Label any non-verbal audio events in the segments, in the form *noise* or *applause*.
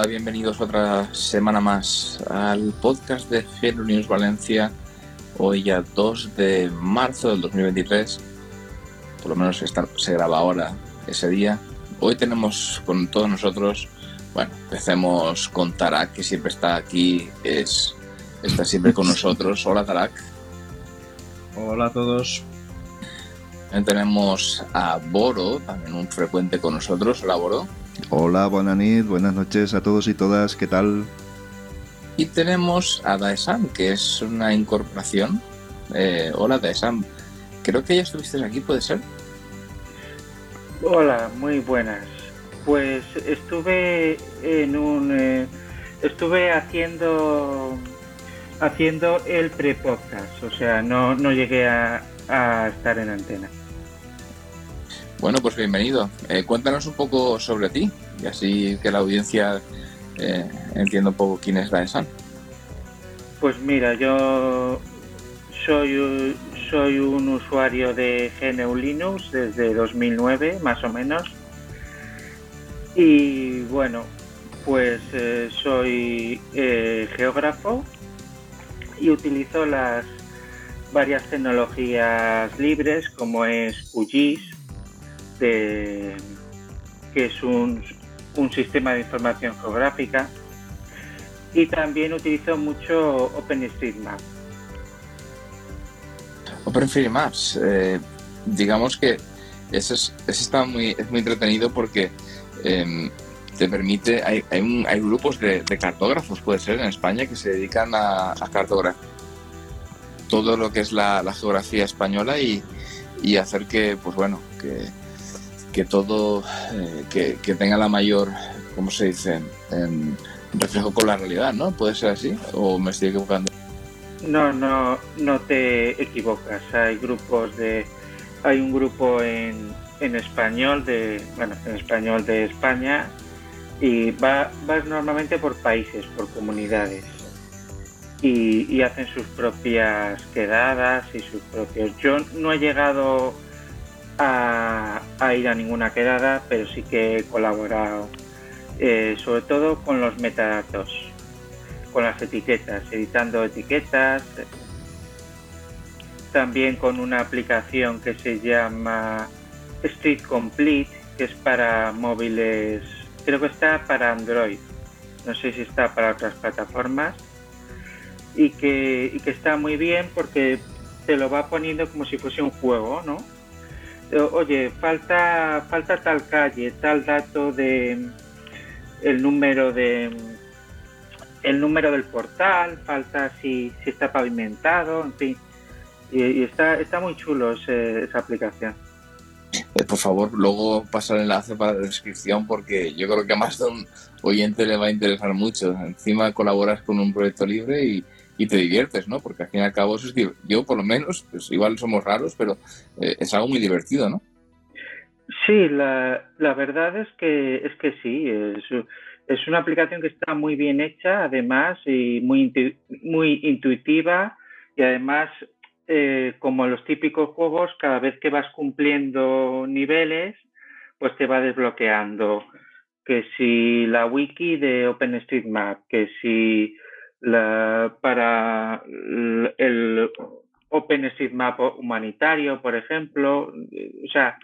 Hola, bienvenidos otra semana más al podcast de GNU Linux Valencia. Hoy ya 2 de marzo del 2023, por lo menos está- se graba ahora ese día. Hoy tenemos con todos nosotros, bueno, empecemos con Tarak, que siempre está aquí, es, está siempre con *laughs* nosotros. Hola Tarak. Hola a todos. También tenemos a Boro, también un frecuente con nosotros. Hola Boro. Hola, buenas nit, buenas noches a todos y todas, ¿qué tal? Y tenemos a Daesan, que es una incorporación. Eh, hola Daesan, creo que ya estuviste aquí, ¿puede ser? Hola, muy buenas. Pues estuve en un eh, estuve haciendo haciendo el pre-podcast, o sea, no, no llegué a, a estar en antena. Bueno, pues bienvenido. Eh, cuéntanos un poco sobre ti y así que la audiencia eh, entienda un poco quién es Daesan. Pues mira, yo soy soy un usuario de GNU Linux desde 2009, más o menos. Y bueno, pues eh, soy eh, geógrafo y utilizo las varias tecnologías libres como es QGIS, que es un, un sistema de información geográfica, y también utilizo mucho OpenStreetMap. OpenFreeMaps, eh, digamos que ese, es, está muy, es muy entretenido porque eh, te permite, hay, hay, un- hay grupos de, de cartógrafos, puede ser, en España, que se dedican a, a cartografiar todo lo que es la, la geografía española y, y hacer que, pues bueno, que, que todo, eh, que, que tenga la mayor, ¿cómo se dice? Em, reflejo con la realidad, ¿no? ¿Puede ser así? ¿O me estoy equivocando? No, no, no te equivocas. Hay grupos de, hay un grupo en, en español de, bueno, en español de España y va, vas normalmente por países, por comunidades y, y hacen sus propias quedadas y sus propios. Yo no he llegado a, a ir a ninguna quedada, pero sí que he colaborado, eh, sobre todo con los metadatos con las etiquetas, editando etiquetas. También con una aplicación que se llama Street Complete, que es para móviles, creo que está para Android, no sé si está para otras plataformas, y que, y que está muy bien porque te lo va poniendo como si fuese un juego, ¿no? O- Oye, falta, falta tal calle, tal dato de el número de el número del portal, falta si, si está pavimentado, en fin. Y, y está, está muy chulo ese- esa aplicación. Eh, por favor, luego pasa el enlace para la descripción porque yo creo que a más de un oyente le va a interesar mucho. Encima colaboras con un proyecto libre y, y te diviertes, ¿no? Porque al fin y al cabo es div- yo por lo menos, pues igual somos raros, pero eh, es algo muy divertido, ¿no? Sí, la, la verdad es que es que sí, es, es una aplicación que está muy bien hecha, además, y muy, muy intuitiva, y además, eh, como los típicos juegos, cada vez que vas cumpliendo niveles, pues te va desbloqueando. Que si la wiki de OpenStreetMap, que si la, para el- OpenStreetMap humanitario, por ejemplo, o sea,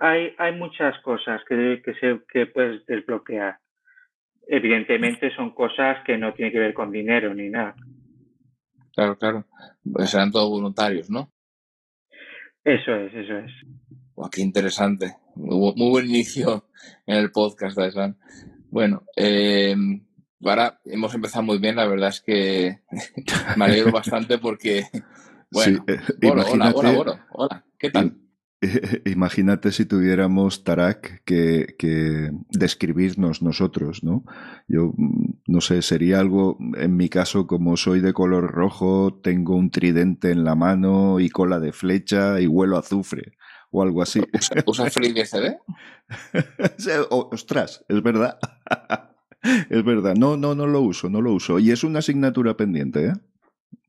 hay, hay muchas cosas que, que, se, que puedes desbloquear. Evidentemente son cosas que no tienen que ver con dinero ni nada. Claro, claro. Pues serán todos voluntarios, ¿no? Eso es, eso es. Guau, qué interesante. Muy, bu- muy buen inicio en el podcast, Daesan. Bueno, eh, ahora hemos empezado muy bien, la verdad es que *laughs* me alegro bastante porque, bueno, Sí, eh, Boro, hola, hola, Boro, hola, ¿qué tal? *laughs* Imagínate si tuviéramos Tarak que, que, describirnos nosotros, ¿no? Yo mm, no sé, sería algo, en mi caso, como soy de color rojo, tengo un tridente en la mano y cola de flecha y huelo azufre o algo así. ¿Usa *laughs* FreeBSD? Ostras, es verdad. Es verdad. No, no, no lo uso, no lo uso. Y es una asignatura pendiente, ¿eh?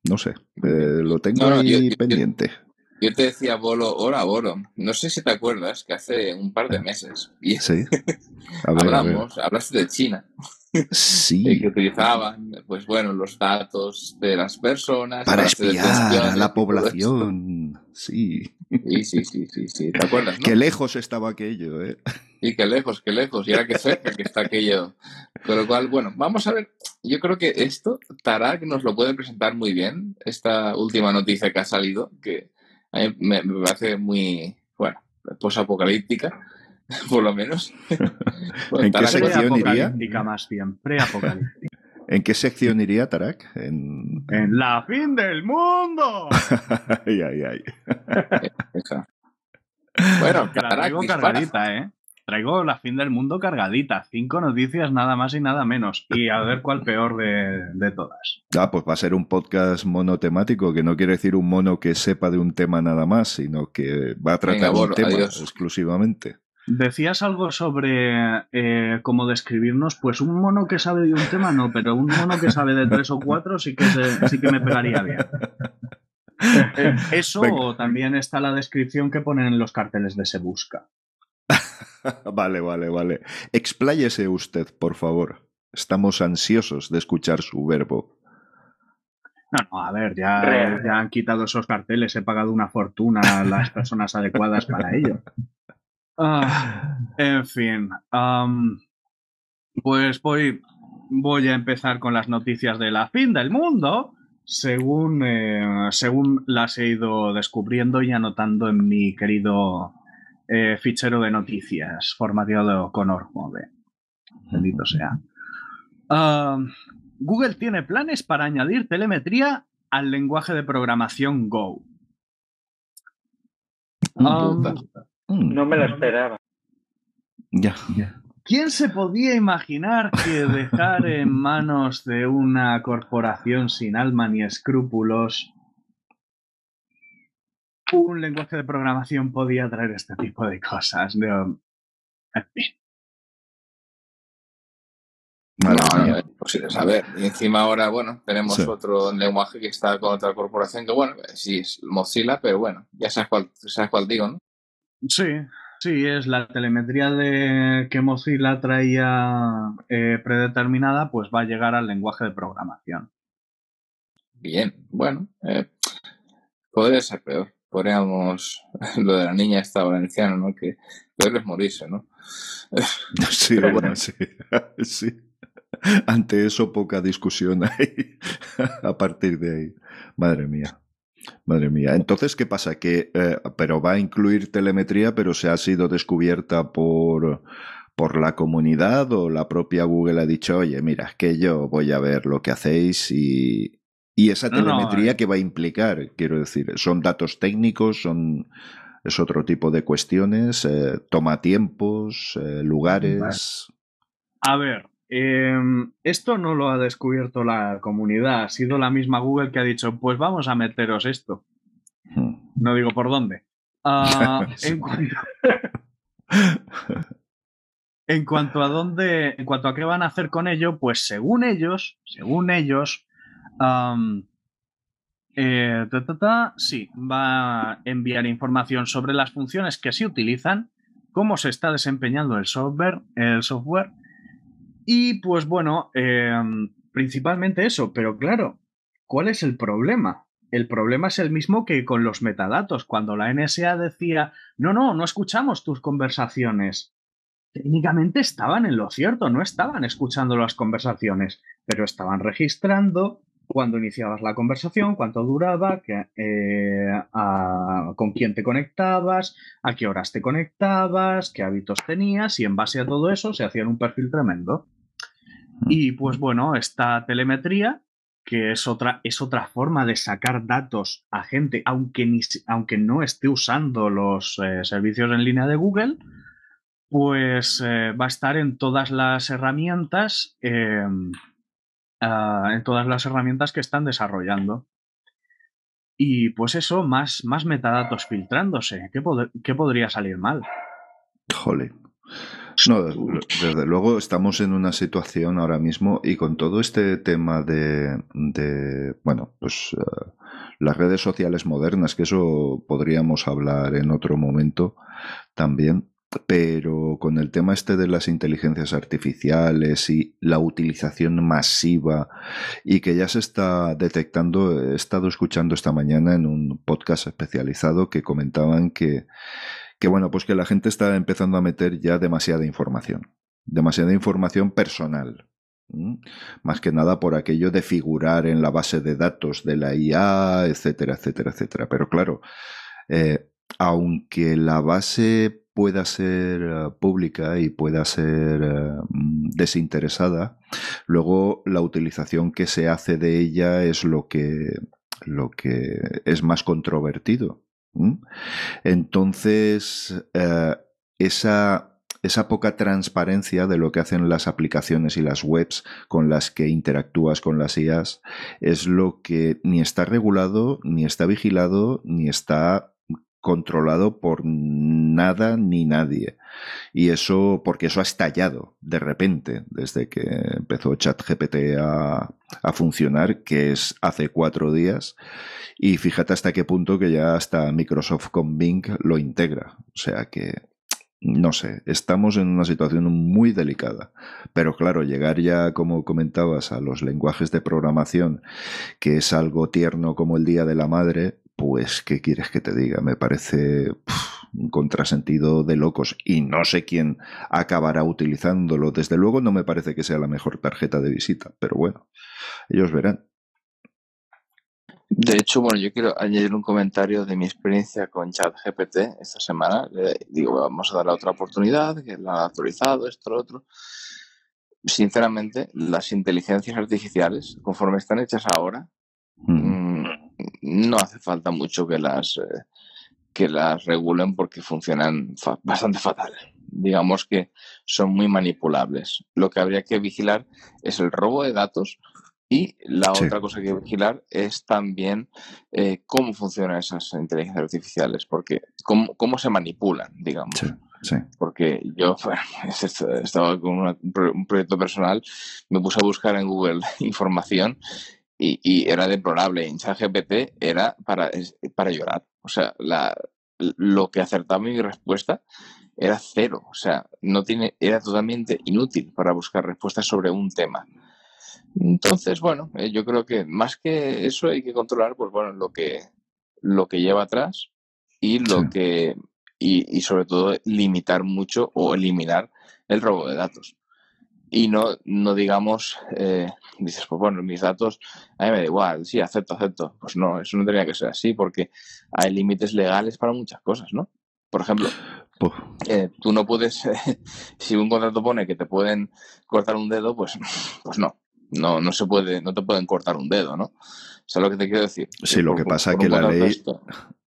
No sé, eh, lo tengo ahí pendiente. Yo te decía bolo, hora bolo. No sé si te acuerdas que hace un par de meses. Y *laughs* sí. hablamos, hablaste de China. Sí. *laughs* que utilizaban, pues bueno, los datos de las personas. Para espiar a la población. Sí. Sí, sí, sí, sí, sí. ¿Te acuerdas? Qué lejos estaba aquello, ¿eh? Y qué lejos, qué lejos. Y ahora qué cerca que está aquello. Con lo cual, bueno, vamos a ver. Yo creo que esto, Tarak nos lo puede presentar muy bien. Esta última noticia que ha salido, que a mí me, parece muy, bueno, posapocalíptica, *laughs* por lo menos. *laughs* ¿En qué sección iría? más bien, preapocalíptica. *laughs* ¿En qué sección iría Tarak? En, en la fin del mundo. ay, ay, ay. Bueno, Tarak, cargadita, ¿eh? Traigo la fin del mundo cargadita. Cinco noticias nada más y nada menos. Y a ver cuál peor de, todas. Ah, pues va a ser un podcast monotemático, que no quiere decir un mono que sepa de un tema nada más, sino que va a tratar un tema exclusivamente. Decías algo sobre eh, cómo describirnos, pues un mono que sabe de un tema no, pero un mono que sabe de tres o cuatro sí que, sí que me pegaría bien. *laughs* Eso también está la descripción que ponen en los carteles de Se Busca. *laughs* *laughs* vale, vale, vale. Expláyese usted, por favor. Estamos ansiosos de escuchar su verbo. No, no, a ver, ya, ya han quitado esos carteles, he pagado una fortuna a las personas adecuadas para ello. Ah, en fin, pues voy, voy a empezar con las noticias de la fin del mundo, según, eh, según las he ido descubriendo y anotando en mi querido eh, fichero de noticias formateado con Ormode. Bendito sea. Ah, Google tiene planes para añadir telemetría al lenguaje de programación Go. Um, no me lo esperaba. Ya. ¿Quién se podía imaginar que dejar en manos de una corporación sin alma ni escrúpulos un lenguaje de programación podía traer este tipo de cosas. De, en fin. no, es posible saber. Y encima ahora, bueno, tenemos otro lenguaje que está con otra corporación que, bueno, sí es Mozilla, pero bueno, ya sabes cuál, sabes cuál digo, ¿no? Sí, sí, es la telemetría de que Mozilla traía eh, predeterminada, pues va a llegar al lenguaje de programación. Bien, bueno, eh, podría ser peor podríamos, *laughs* lo de la niña esta valenciana, ¿no? Que peor es morirse, ¿no? *laughs* Sí, bueno, sí, *laughs* sí. Ante eso poca discusión hay a partir de ahí. Madre mía. Madre mía. Entonces, ¿qué pasa? Que, eh, pero va a incluir telemetría, pero se ha sido descubierta por, por la comunidad o la propia Google ha dicho, oye, mira, es que yo voy a ver lo que hacéis y, y esa telemetría que va a implicar, quiero decir, son datos técnicos, son es otro tipo de cuestiones, eh, toma tiempos, eh, lugares. A ver, em, esto no lo ha descubierto la comunidad, ha sido la misma Google que ha dicho, pues vamos a meteros esto. Hmm. No digo por dónde. Ah, *laughs* en, cuanto, *laughs* en cuanto a dónde, en cuanto a qué van a hacer con ello, pues según ellos, según ellos, eh, sí, va a enviar información sobre las funciones que se utilizan, cómo se está desempeñando el software, el software y pues bueno, em, principalmente eso, pero claro, ¿cuál es el problema? El problema es el mismo que con los metadatos, cuando la NSA decía, no, no, no escuchamos tus conversaciones. Técnicamente estaban en lo cierto, no estaban escuchando las conversaciones, pero estaban registrando cuándo iniciabas la conversación, cuánto duraba, eh, con quién te conectabas, a qué horas te conectabas, qué hábitos tenías y en base a todo eso se hacían un perfil tremendo. Y pues bueno, esta telemetría que es otra, es otra forma de sacar datos a gente, aunque, ni, aunque no esté usando los eh, servicios en línea de Google, pues eh, va a estar en todas las herramientas, ah, en todas las herramientas que están desarrollando. Y pues eso, más, más metadatos filtrándose. ¿Qué, ¿Qué, podría salir mal? Jole. No, desde luego estamos en una situación ahora mismo y con todo este tema de, de bueno, pues uh, las redes sociales modernas, que eso podríamos hablar en otro momento también, pero con el tema este de las inteligencias artificiales y la utilización masiva y que ya se está detectando, he estado escuchando esta mañana en un podcast especializado que comentaban que que bueno, pues que la gente está empezando a meter ya demasiada información, demasiada información personal. Más que nada por aquello de figurar en la base de datos de la IA, etcétera, etcétera, etcétera. Pero claro, eh, aunque la base pueda ser eh, pública y pueda ser eh, desinteresada, luego la utilización que se hace de ella es lo que, lo que es más controvertido. Entonces, eh, esa, esa poca transparencia de lo que hacen las aplicaciones y las webs con las que interactúas con las IAs es lo que ni está regulado, ni está vigilado, ni está controlado por nada ni nadie. Y eso, porque eso ha estallado de repente desde que empezó ChatGPT a, a funcionar, que es hace cuatro días. Y fíjate hasta qué punto que ya hasta Microsoft con Bing lo integra. O sea que, no sé, estamos en una situación muy delicada. Pero claro, llegar ya, como comentabas, a los lenguajes de programación, que es algo tierno como el Día de la Madre, pues, ¿qué quieres que te diga? Me parece un contrasentido de locos y no sé quién acabará utilizándolo. Desde luego no me parece que sea la mejor tarjeta de visita, pero bueno, ellos verán. De hecho, bueno, yo quiero añadir un comentario de mi experiencia con ChatGPT esta semana. digo, vamos a dar otra oportunidad, que la ha actualizado, esto, lo otro. Sinceramente, las inteligencias artificiales, conforme están hechas ahora, mm, no hace falta mucho que las, eh, que las regulen porque funcionan bastante fatal. Digamos que son muy manipulables. Lo que habría que vigilar es el robo de datos y la otra cosa que hay que vigilar es también eh, cómo funcionan esas inteligencias artificiales, porque cómo, cómo se manipulan, digamos. Sí. Porque yo *laughs* estaba con un proyecto personal, me puse a buscar en Google *laughs* información y, era deplorable. En ChatGPT era para, para llorar. O sea, la, lo que acertaba mi respuesta era cero. O sea, no tiene, era totalmente inútil para buscar respuestas sobre un tema. Entonces, bueno, eh, yo creo que más que eso hay que controlar, pues bueno, lo que, lo que lleva atrás y lo que, y, y sobre todo limitar mucho o eliminar el robo de datos y no, no digamos, eh, dices, pues bueno, mis datos, a mí me da igual, sí, acepto, acepto. Pues no, eso no tenía que ser así, porque hay límites legales para muchas cosas, ¿no? Por ejemplo, eh, tú no puedes, *laughs* si un contrato pone que te pueden cortar un dedo, pues, pues no, no, no se puede, no te pueden cortar un dedo, ¿no? ¿Sabes lo que te quiero decir? Sí, lo que pasa es que la ley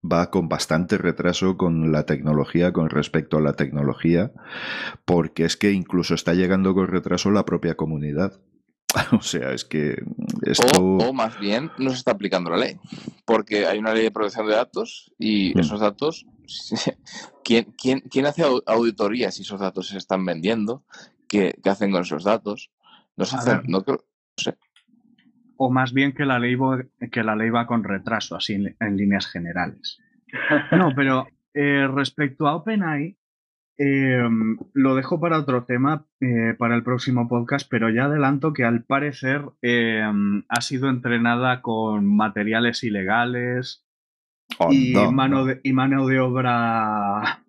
va con bastante retraso con la tecnología, con respecto a la tecnología, porque es que incluso está llegando con retraso la propia comunidad. *laughs* O sea, es que esto... O, más bien no se está aplicando la ley, porque hay una ley de protección de datos y mm. esos datos, *laughs* ¿quién, quién, quién hace auditoría si esos datos se están vendiendo? ¿Qué, qué hacen con esos datos? No, se hacen, no, no sé o más bien que la ley, que la ley va con retraso, así en, líneas generales. No, *laughs* pero eh, respecto a OpenAI, em, lo dejo para otro tema, eh, para el próximo podcast, pero ya adelanto que al parecer em, ha sido entrenada con materiales ilegales oh, y, mano de, y mano de obra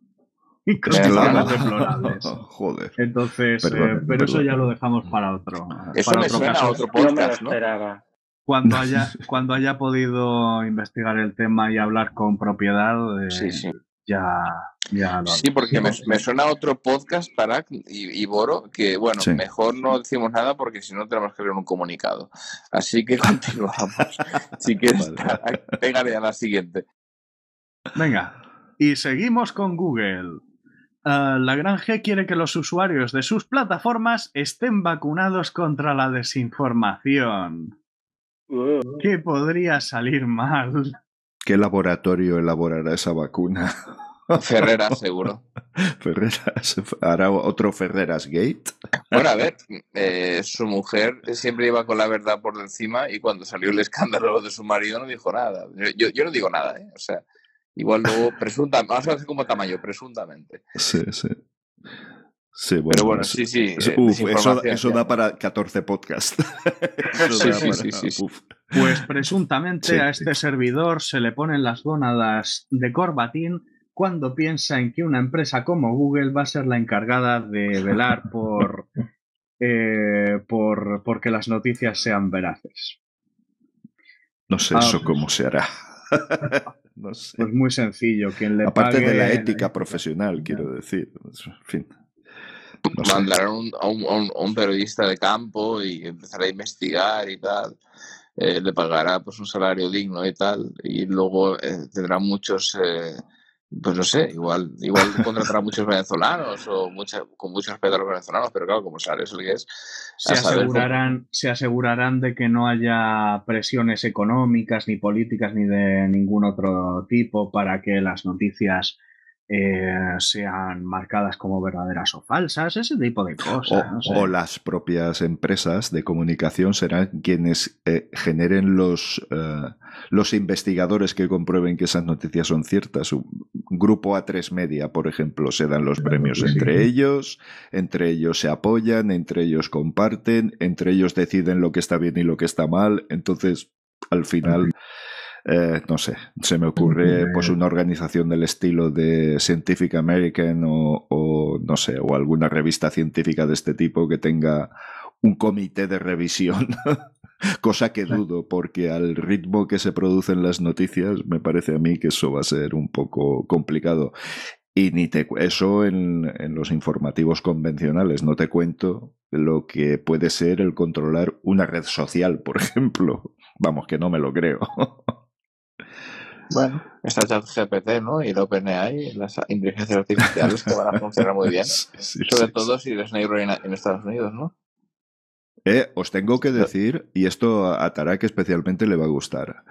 *laughs* deplorables. *laughs* Joder. Entonces, eh, pero eso ya lo dejamos para otro. Eso para me otro suena caso. a otro podcast, ¿no? Cuando *laughs* haya, cuando haya podido investigar el tema y hablar con propiedad, eh, sí, sí. ya, ya Sí, porque me, me, suena otro podcast, para y, y, Boro, que bueno, mejor no decimos nada porque si no tenemos que leer un comunicado. Así que continuamos. si quieres, pégale a la siguiente. Venga, y seguimos con Google. Uh, la Gran G quiere que los usuarios de sus plataformas estén vacunados contra la desinformación. ¿Qué podría salir mal? ¿Qué laboratorio elaborará esa vacuna? *laughs* Ferreras, seguro. Ferreras, hará otro Ferreras Gate. Bueno, a ver, eh, su mujer siempre iba con la verdad por encima y cuando salió el escándalo de su marido no dijo nada. Yo, yo no digo nada, ¿eh? O sea, igual luego presuntamente, vamos a hacer como tamaño, presuntamente. Sí, sí. Sí, bueno, Pero bueno, sí, sí. Eh, uf, eso, eso da para 14 podcasts. *laughs* sí, sí, sí, sí, Pues presuntamente a este servidor se le ponen las gónadas de corbatín cuando piensa en que una empresa como Google va a ser la encargada de velar por, *laughs* eh, por, por que las noticias sean veraces. No sé eso ah, cómo se hará. *laughs* no sé. Pues muy sencillo. Quien le Aparte de la ética profesional, quiero decir. En fin. No Mandarán a, un, un, periodista de campo y empezar a investigar y tal. Eh, le pagará pues un salario digno y tal. Y luego eh, tendrá muchos eh, pues no sé, igual, igual contratará muchos venezolanos o mucha, con muchos respeto a los venezolanos, pero claro, como sabes, que es. Se asegurarán, se asegurarán de que no haya presiones económicas, ni políticas, ni de ningún otro tipo para que las noticias eh, sean marcadas como verdaderas o falsas, ese tipo de cosas. O, las propias empresas de comunicación serán quienes eh, generen los, eh, los investigadores que comprueben que esas noticias son ciertas. Un grupo A3 Media, por ejemplo, se dan los premios entre ellos, entre ellos se apoyan, entre ellos comparten, entre ellos deciden lo que está bien y lo que está mal. Entonces, al final... Eh, no sé, se me ocurre pues una organización del estilo de Scientific American o, no sé, o alguna revista científica de este tipo que tenga un comité de revisión, *laughs* cosa que dudo, porque al ritmo que se producen las noticias me parece a mí que eso va a ser un poco complicado. Y ni te eso en, en los informativos convencionales, no te cuento lo que puede ser el controlar una red social, por *laughs* ejemplo. Vamos, que no me lo creo. *laughs* Bueno, está ChatGPT, ¿no? Y el OpenAI, las inteligencias artificiales que van a funcionar muy bien. *laughs* Sobre todo si eres negro en, Estados Unidos, ¿no? Eh, os tengo que decir, y esto a Tarak especialmente le va a gustar.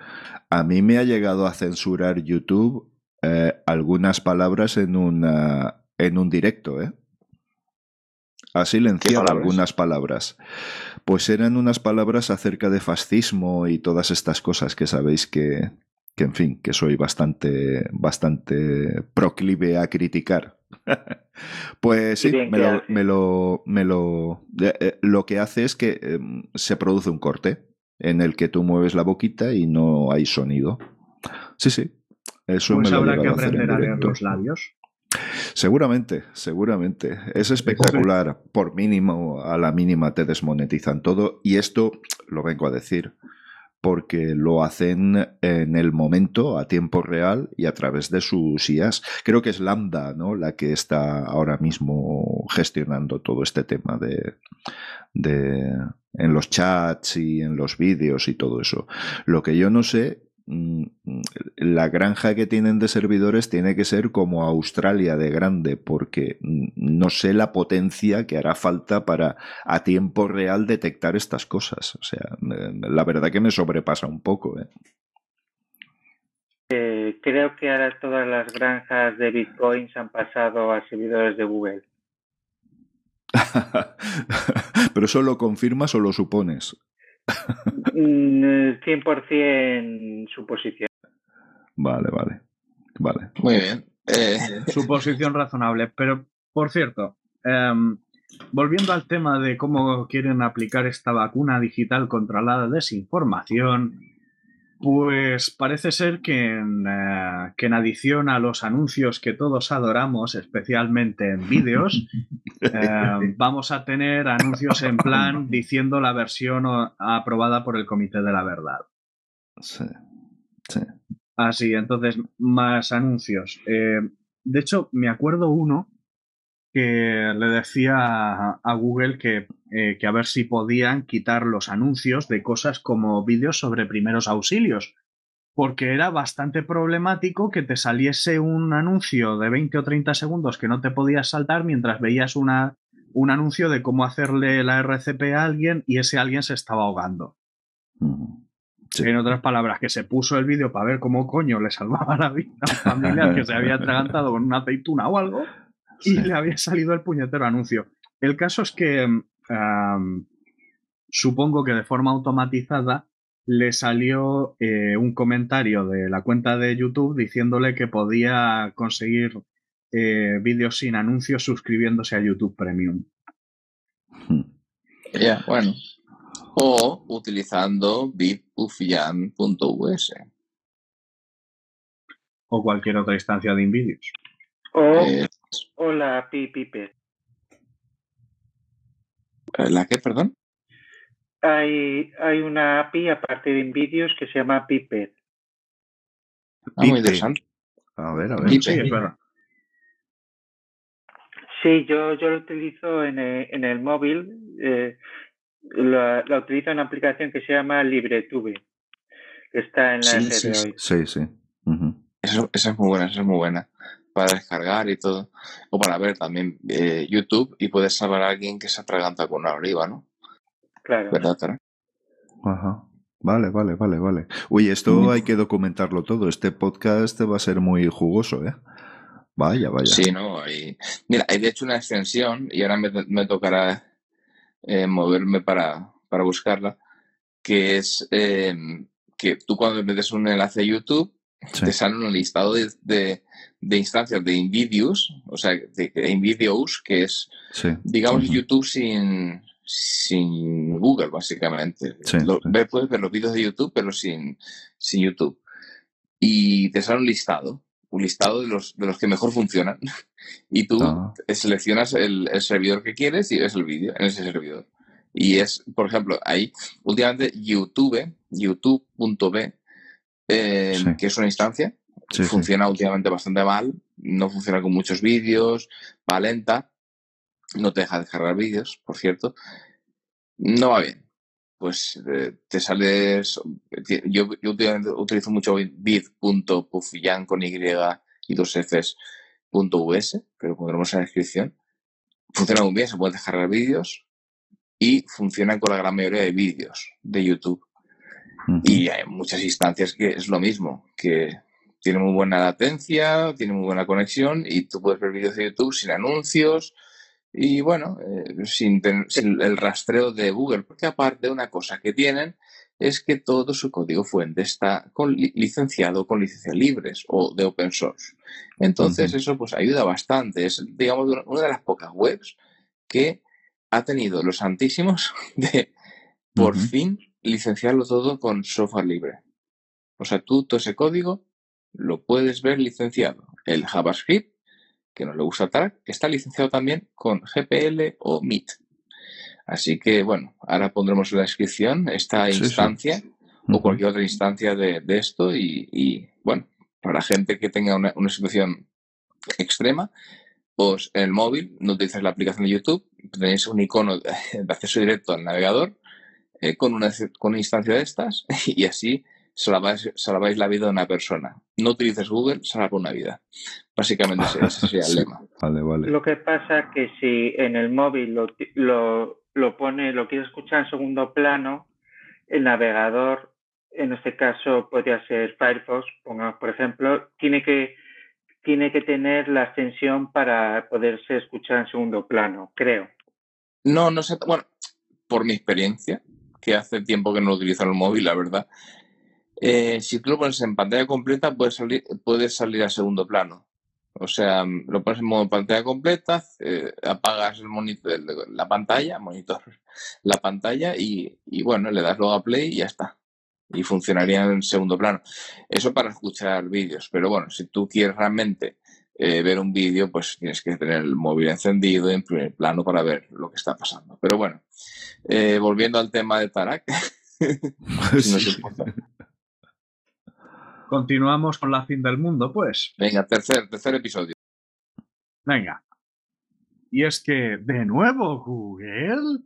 A mí me ha llegado a censurar YouTube eh, algunas palabras en, una, en un directo, ¿eh? Ha silenciado algunas palabras. Pues eran unas palabras acerca de fascismo y todas estas cosas que sabéis que, que en fin, que soy bastante, bastante proclive a criticar. *laughs* pues sí, me lo, me lo, me lo, eh, lo, que hace es que em, se produce un corte en el que tú mueves la boquita y no hay sonido. Sí, sí. Eso pues me habrá lo que aprender a leer los labios. Seguramente, seguramente. Es espectacular. Por mínimo, a la mínima te desmonetizan todo. Y esto lo vengo a decir porque lo hacen en el momento, a tiempo real y a través de sus IAs. Creo que es Lambda, ¿no? La que está ahora mismo gestionando todo este tema de, de en los chats y en los vídeos y todo eso. Lo que yo no sé la granja que tienen de servidores tiene que ser como Australia de grande, porque no sé la potencia que hará falta para a tiempo real detectar estas cosas. O sea, eh, la verdad que me sobrepasa un poco. ¿eh? Eh, creo que ahora todas las granjas de bitcoins han pasado a servidores de Google. *laughs* ¿Pero eso lo confirmas o lo supones? 100% suposición. Vale, vale. Vale. Muy bien. Eh... *laughs* Suposición razonable. Pero, por cierto, em, volviendo al tema de cómo quieren aplicar esta vacuna digital contra la desinformación, pues parece ser que en, eh, que en, adición a los anuncios que todos adoramos, especialmente en vídeos, *laughs* eh, vamos a tener anuncios en plan diciendo la versión aprobada por el Comité de la Verdad. Sí. sí. Así, entonces, más anuncios. Eh, de hecho, me acuerdo uno que le decía a, Google que, eh, que, a ver si podían quitar los anuncios de cosas como vídeos sobre primeros auxilios, porque era bastante problemático que te saliese un anuncio de 20 o 30 segundos que no te podías saltar mientras veías una, un anuncio de cómo hacerle la RCP a alguien y ese alguien se estaba ahogando. En otras palabras, que se puso el vídeo para ver cómo coño le salvaba la vida a un familiar que se había atragantado con una aceituna o algo *laughs* y le había salido el puñetero anuncio. El caso es que supongo que de forma automatizada le salió eh, un comentario de la cuenta de YouTube diciéndole que podía conseguir eh, vídeos sin anuncios suscribiéndose a YouTube Premium. Ya, bueno. O utilizando bitufyan.us. O cualquier otra instancia de Invidios. O, eh, o la PPP. ¿La qué, perdón? Hay, hay una API aparte de Invidios que se llama Pipet. Ah, muy interesante. A ver, a ver. Sí, es verdad. Sí, yo, yo lo utilizo en el, en el móvil. Eh, la, utilizo en una aplicación que se llama LibreTube. Que está en la sí, sí, hoy. Sí, sí. esa es muy buena, esa es muy buena. Para descargar y todo. O para ver también eh, YouTube y puedes salvar a alguien que se atraganta con una oliva, ¿no? Claro. ¿Verdad, Tara? Ajá. Vale, vale, vale, vale. Oye, esto hay que documentarlo todo. Este podcast va a ser muy jugoso, ¿eh? Vaya, vaya. Sí, no. Mira, hay de hecho una extensión y ahora me, tocará eh, moverme para, para, buscarla, que es eh, que tú cuando metes un enlace a YouTube te sale un listado de, de, instancias de Invidios, o sea, de, de Invidios, que es, digamos, YouTube sin, sin Google, básicamente. puedes ver los vídeos de YouTube, pero sin, sin YouTube. Y te sale un listado, un listado de los, de los que mejor funcionan. *laughs* y tú ah. seleccionas el, servidor que quieres y ves el vídeo en ese servidor. Y es, por ejemplo, ahí, últimamente YouTube, youtube.b, eh, que es una instancia, funciona últimamente bastante mal, no funciona con muchos vídeos, va lenta, no te deja descargar vídeos, por cierto, no va bien. Pues eh, te sales. Yo, yo utilizo mucho bit.pufian con Y y dos Fs .us, pero pondremos en la descripción. Funciona muy bien, se pueden descargar vídeos y funcionan con la gran mayoría de vídeos de YouTube. Y hay muchas instancias que es lo mismo, que tiene muy buena latencia, tiene muy buena conexión y tú puedes ver vídeos de YouTube sin anuncios, y bueno, eh, sin, el rastreo de Google, porque aparte una cosa que tienen es que todo su código fuente está licenciado con licencias libres o de open source. Entonces eso pues ayuda bastante. Es, digamos, una de las pocas webs que ha tenido los santísimos *laughs* de por fin licenciarlo todo con software libre. O sea, tú todo ese código lo puedes ver licenciado. El JavaScript que no le gusta Track, está licenciado también con GPL o MIT. Así que, bueno, ahora pondremos en la descripción esta instancia o cualquier otra instancia de, esto y, bueno, para gente que tenga una, situación extrema, pues en el móvil no utilizas la aplicación de YouTube, tenéis un icono de, acceso directo al navegador eh, con, una, con una instancia de estas *laughs* y así salváis, la vida de una persona. No utilices Google, salva una vida. Básicamente ese, sería el *laughs* lema. Lo que pasa es que si en el móvil lo, lo, lo pone, lo quiere escuchar en segundo plano, el navegador, en este caso podría ser Firefox, pongamos por ejemplo, tiene que tiene que tener la extensión para poderse escuchar en segundo plano, creo. No, no sé, bueno, por mi experiencia, que hace tiempo que no utilizo el móvil, la verdad, eh, si tú lo pones en pantalla completa, puedes salir, puedes salir a segundo plano. O sea, lo pones en modo pantalla completa, eh, apagas el monitor, la pantalla, monitor, *laughs* la pantalla y, bueno, le das luego a play y ya está. Y funcionaría en segundo plano. Eso para escuchar vídeos. Pero bueno, si tú quieres realmente eh, ver un vídeo, pues tienes que tener el móvil encendido en primer plano para ver lo que está pasando. Pero bueno, volviendo al tema de Tarak. *laughs* Continuamos con la fin del mundo, pues. Venga, tercer, tercer episodio. Venga. Y es que, de nuevo, Google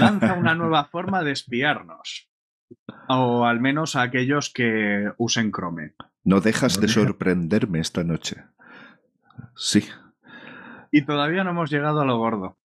lanza una *laughs* nueva forma de espiarnos. O al menos a aquellos que usen Chrome. No dejas de sorprenderme esta noche. Sí. Y todavía no hemos llegado a lo gordo.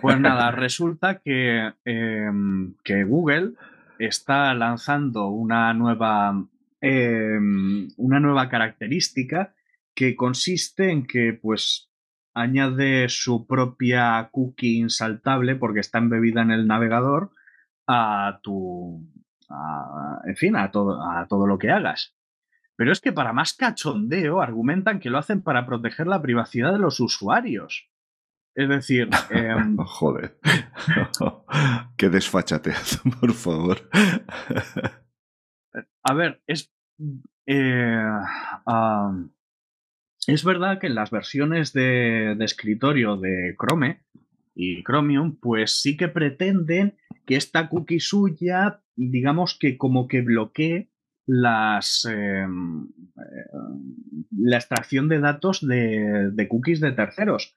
Pues *laughs* nada, resulta que, em, que Google está lanzando una nueva, em, una nueva característica que consiste en que pues añade su propia cookie insaltable porque está embebida en el navegador a tu, en fin, a todo, a todo lo que hagas. Pero es que para más cachondeo argumentan que lo hacen para proteger la privacidad de los usuarios. Es decir, em, *laughs* joder, *laughs* qué desfachatez, *laughs* por favor. A ver, es eh, es verdad que en las versiones de, escritorio de Chrome y Chromium, pues sí que pretenden que esta cookie suya, digamos que como que bloquee las em, eh, la extracción de datos de, cookies de terceros.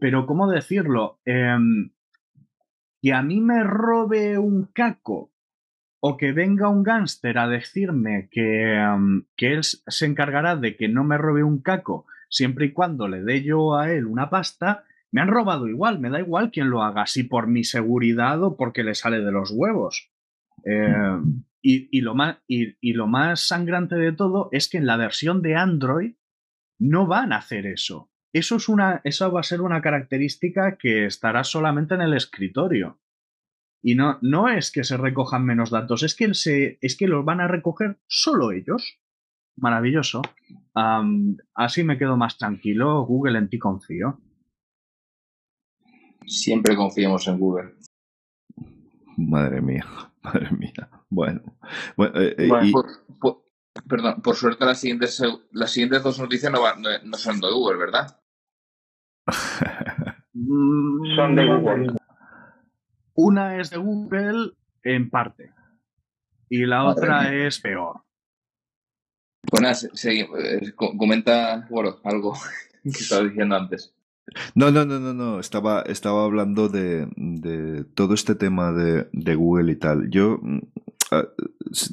Pero, ¿cómo decirlo? Em, que a mí me robe un caco o que venga un gángster a decirme que, que él se encargará de que no me robe un caco siempre y cuando le dé yo a él una pasta, me han robado igual, me da igual quién lo haga, si por mi seguridad o porque le sale de los huevos. Eh, y, lo más, y, lo más sangrante de todo es que en la versión de Android no van a hacer eso. Eso, es una, eso va a ser una característica que estará solamente en el escritorio. Y no, no es que se recojan menos datos, es que, se, es que los van a recoger solo ellos. Maravilloso. así me quedo más tranquilo. Google, en ti confío. Siempre confiamos en Google. Madre mía, madre mía. Bueno, eh, eh, por, perdón, por suerte las siguientes, las siguientes dos noticias no, no son de Google, ¿verdad? *laughs* son de Google. Una es de Google en parte y la otra es peor. Bueno, eh, comenta, bueno, algo *laughs* que estaba diciendo antes. No, no, no, no, no. Estaba, estaba hablando de, de todo este tema de, de Google y tal. Yo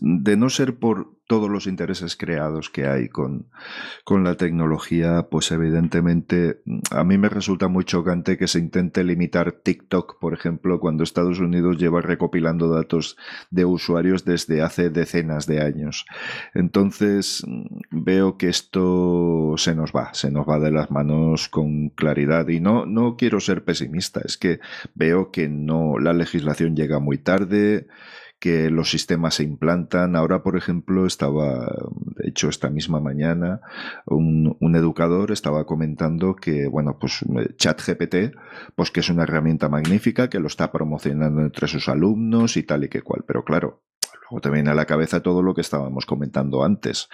de no ser por todos los intereses creados que hay con, con, la tecnología, pues evidentemente a mí me resulta muy chocante que se intente limitar TikTok, por ejemplo, cuando Estados Unidos lleva recopilando datos de usuarios desde hace decenas de años. Entonces veo que esto se nos va, se nos va de las manos con claridad y no, no quiero ser pesimista, es que veo que no, la legislación llega muy tarde que los sistemas se implantan. Ahora, por ejemplo, estaba, de hecho, esta misma mañana, un, educador estaba comentando que, bueno, pues ChatGPT, pues que es una herramienta magnífica, que lo está promocionando entre sus alumnos y tal y que cual. Pero claro, luego te viene a la cabeza todo lo que estábamos comentando antes.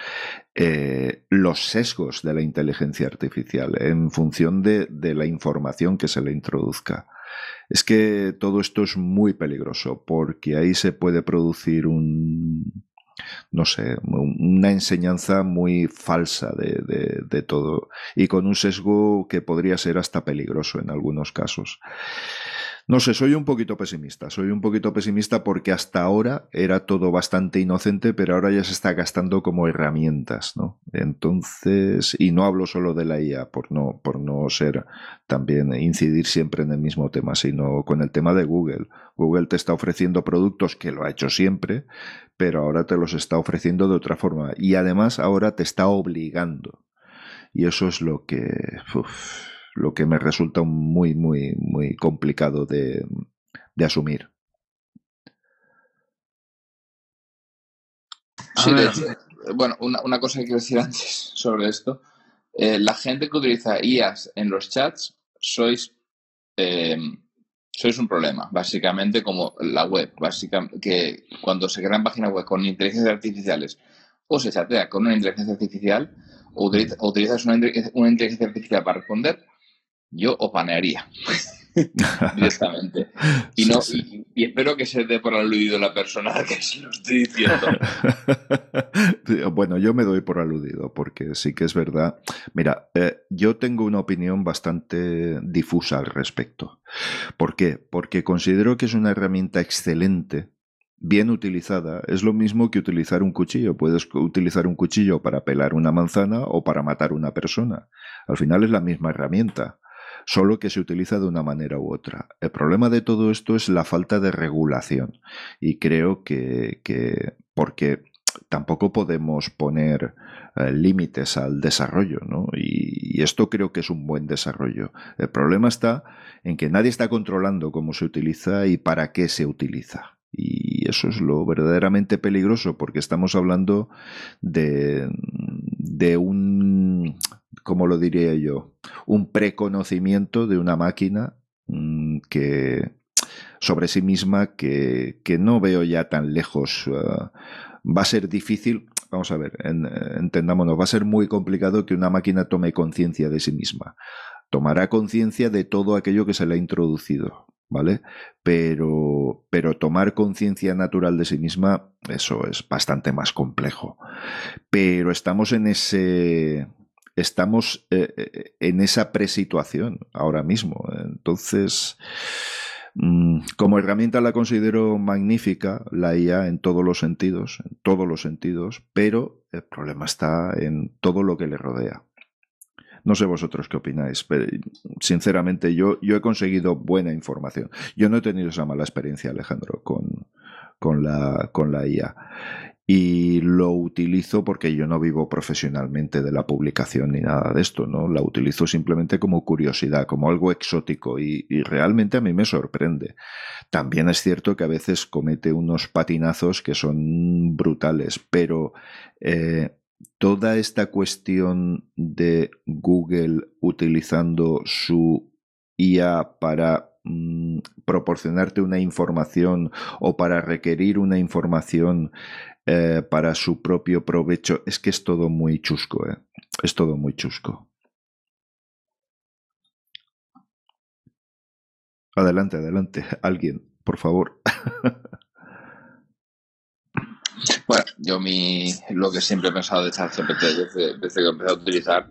Eh, los sesgos de la inteligencia artificial en función de, de la información que se le introduzca. Es que todo esto es muy peligroso porque ahí se puede producir un, no sé, una enseñanza muy falsa de, de, todo y con un sesgo que podría ser hasta peligroso en algunos casos. No sé, soy un poquito pesimista. Soy un poquito pesimista porque hasta ahora era todo bastante inocente, pero ahora ya se está gastando como herramientas, ¿no? Entonces, y no hablo solo de la IA por no, por no ser también incidir siempre en el mismo tema, sino con el tema de Google. Google te está ofreciendo productos que lo ha hecho siempre, pero ahora te los está ofreciendo de otra forma. Y además ahora te está obligando. Y eso es lo que lo que me resulta muy, muy, muy complicado de, asumir. Sí, bueno, una, cosa que quiero decir *laughs* antes sobre esto. Eh, la gente que utiliza IAS en los chats sois, eh, sois un problema, básicamente como la web, básicamente, que cuando se crean páginas web con inteligencias artificiales o se chatea con una inteligencia artificial o, utilizas una, una inteligencia artificial para responder, yo opanearía. *laughs* directamente. *laughs* Y, no, Y, espero que se dé por aludido la persona que se lo estoy diciendo. *laughs* bueno, yo me doy por aludido porque sí que es verdad. Mira, eh, yo tengo una opinión bastante difusa al respecto. ¿Por qué? Porque considero que es una herramienta excelente bien utilizada es lo mismo que utilizar un cuchillo. Puedes utilizar un cuchillo para pelar una manzana o para matar una persona. Al final es la misma herramienta, solo que se utiliza de una manera u otra. El problema de todo esto es la falta de regulación. Y creo que, que porque tampoco podemos poner eh, límites al desarrollo, ¿no? Y, y, esto creo que es un buen desarrollo. El problema está en que nadie está controlando cómo se utiliza y para qué se utiliza. Y eso es lo verdaderamente peligroso, porque estamos hablando de, de un, ¿cómo lo diría yo? Un preconocimiento de una máquina mm, que sobre sí misma que, que, no veo ya tan lejos. Uh, va a ser difícil, vamos a ver, en, entendámonos, va a ser muy complicado que una máquina tome conciencia de sí misma. Tomará conciencia de todo aquello que se le ha introducido. ¿vale? Pero, pero tomar conciencia natural de sí misma, eso es bastante más complejo. Pero estamos en ese. Estamos eh, eh, en esa presituación ahora mismo. Entonces, mm, como herramienta la considero magnífica, la IA en todos los sentidos, en todos los sentidos, pero el problema está en todo lo que le rodea. No sé vosotros qué opináis, pero sinceramente yo, yo he conseguido buena información. Yo no he tenido esa mala experiencia, Alejandro, con, con, la, con la IA. Y lo utilizo porque yo no vivo profesionalmente de la publicación ni nada de esto, ¿no? La utilizo simplemente como curiosidad, como algo exótico y, realmente a mí me sorprende. También es cierto que a veces comete unos patinazos que son brutales, pero eh, toda esta cuestión de Google utilizando su IA para mm, proporcionarte una información o para requerir una información eh, para su propio provecho, es que es todo muy chusco, ¿eh? es todo muy chusco. Adelante, adelante, *laughs* alguien, por favor. Bueno, yo mi, lo que siempre he pensado de ChatGPT desde, desde que empezado a utilizar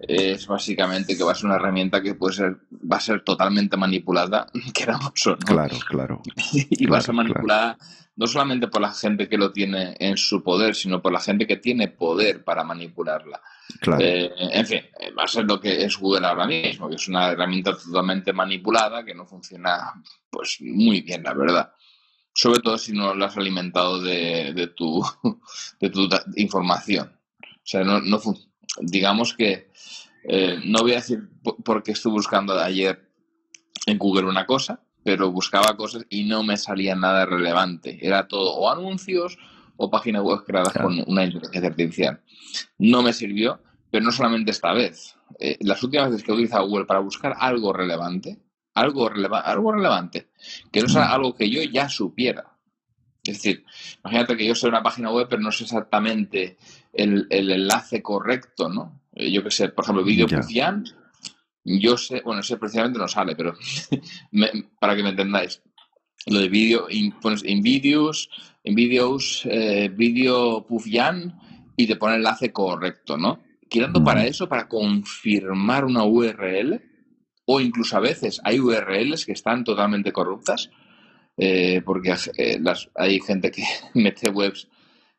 es básicamente que va a ser una herramienta que puede ser, va a ser totalmente manipulada, *laughs* queramos o no. Claro, claro. *laughs* y va a ser manipulada no solamente por la gente que lo tiene en su poder, sino por la gente que tiene poder para manipularla. Claro. Eh, en fin, va a ser lo que es Google ahora mismo, que es una herramienta totalmente manipulada que no funciona pues muy bien, la verdad sobre todo si no lo has alimentado de, de, tu, *laughs* de tu información. O sea, no, no digamos que eh, no voy a decir porque estuve buscando ayer en Google una cosa, pero buscaba cosas y no me salía nada relevante. Era todo o anuncios o páginas web creadas con una inteligencia artificial. No me sirvió, pero no solamente esta vez. Eh, las últimas veces que he utilizado Google para buscar algo relevante, algo, algo relevante, que no sea mm. algo que yo ya supiera. Es decir, imagínate que yo sé una página web, pero no sé exactamente el, enlace correcto, ¿no? Eh, yo que sé, por ejemplo, Video yo sé, bueno, ese precisamente no sale, pero *laughs* para que me entendáis, lo de vídeo, pones en videos, en videos, eh, video Pufian y te pone el enlace correcto, ¿no? Quedando para eso, para confirmar una URL, o incluso a veces hay URLs que están totalmente corruptas, eh, porque eh, hay gente que *laughs* mete webs,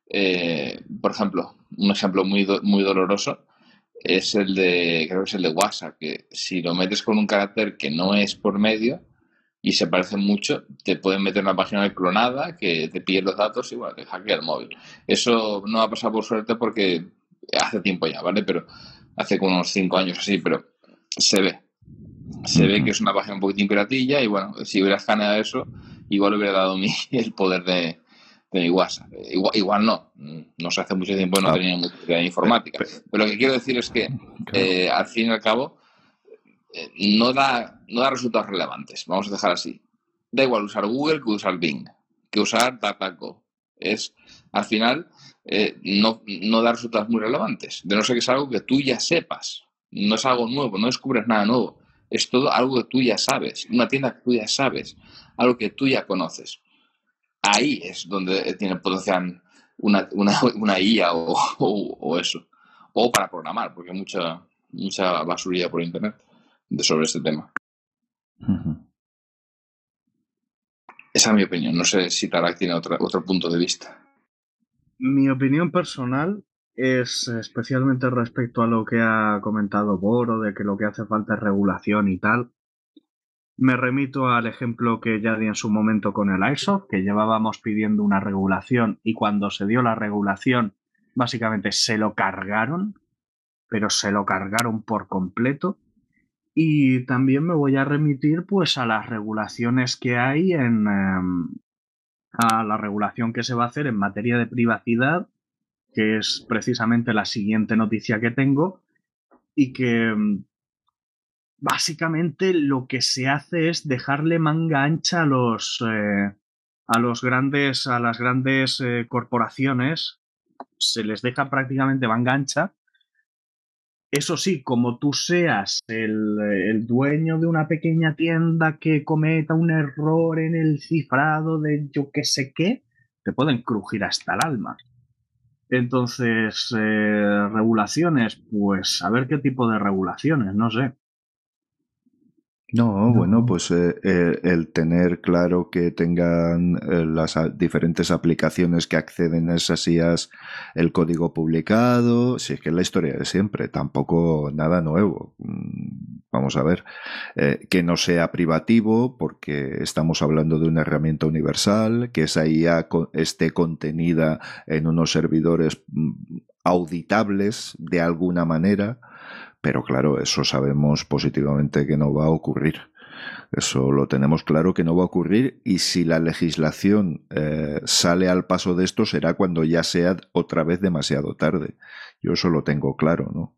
eh, por ejemplo, un ejemplo muy, muy doloroso es el de, creo que es el de WhatsApp, que si lo metes con un carácter que no es por medio y se parece mucho, te pueden meter una página clonada que te pide los datos y bueno, te hackea el móvil. Eso no ha pasado por suerte porque hace tiempo ya, ¿vale? Pero hace como unos cinco años así, pero se ve se ve que es una página un poquitín piratilla y bueno, si hubiera escaneado eso, igual hubiera dado *laughs* mi, el poder de, de igual, no, no sé, hace mucho tiempo no tenía mucha informática. Pero lo que quiero decir es que eh, al fin y al cabo eh, no, da, no da resultados relevantes, vamos a dejar así. Da igual usar Google que usar Bing, que usar DataGo. Es, al final, eh, no, no da resultados muy relevantes, de no ser que es algo que tú ya sepas. No es algo nuevo, no descubres nada nuevo Es todo algo que tú ya sabes, una tienda que tú ya sabes, algo que tú ya conoces. Ahí es donde tiene potencial una, una, una IA o, o, eso. O para programar, porque hay mucha, mucha basurilla por internet sobre este tema. Esa es mi opinión. No sé si Tarak tiene otro punto de vista. Mi opinión personal es especialmente respecto a lo que ha comentado Boro, de que lo que hace falta es regulación y tal. Me remito al ejemplo que ya di en su momento con el Airsoft, que llevábamos pidiendo una regulación y cuando se dio la regulación, básicamente se lo cargaron, pero se lo cargaron por completo. Y también me voy a remitir pues a las regulaciones que hay en, em, a la regulación que se va a hacer en materia de privacidad, que es precisamente la siguiente noticia que tengo, y que mm, básicamente lo que se hace es dejarle manga ancha a los, eh, a los grandes, a las grandes eh, corporaciones, se les deja prácticamente manga ancha eso sí, como tú seas el, dueño de una pequeña tienda que cometa un error en el cifrado de yo qué sé qué, te pueden crujir hasta el alma. Entonces, eh, regulaciones, pues a ver qué tipo de regulaciones, no sé. No, bueno, pues eh, eh, el tener claro que tengan eh, las diferentes aplicaciones que acceden a esas IAS el código publicado, si es que es la historia de siempre, tampoco nada nuevo. Mm, vamos a ver, que no sea privativo porque estamos hablando de una herramienta universal, que esa IA esté contenida en unos servidores mm, auditables de alguna manera pero claro, eso sabemos positivamente que no va a ocurrir. Eso lo tenemos claro que no va a ocurrir y si la legislación eh, sale al paso de esto será cuando ya sea otra vez demasiado tarde. Yo eso lo tengo claro, ¿no?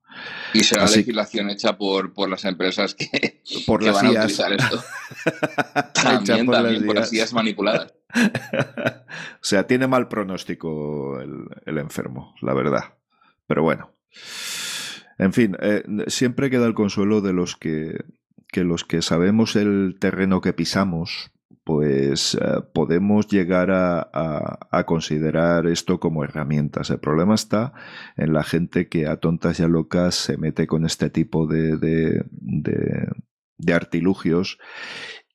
Y será legislación hecha por, por las empresas que, *laughs* por las van a utilizar esto. *laughs* también, por, también por las IAS manipuladas. *laughs* o sea, tiene mal pronóstico el, el enfermo, la verdad. Pero bueno. En fin, eh, siempre queda el consuelo de los que, que los que sabemos el terreno que pisamos, pues eh, podemos llegar a, a, considerar esto como herramientas. El problema está en la gente que a tontas y a locas se mete con este tipo de, de, de, artilugios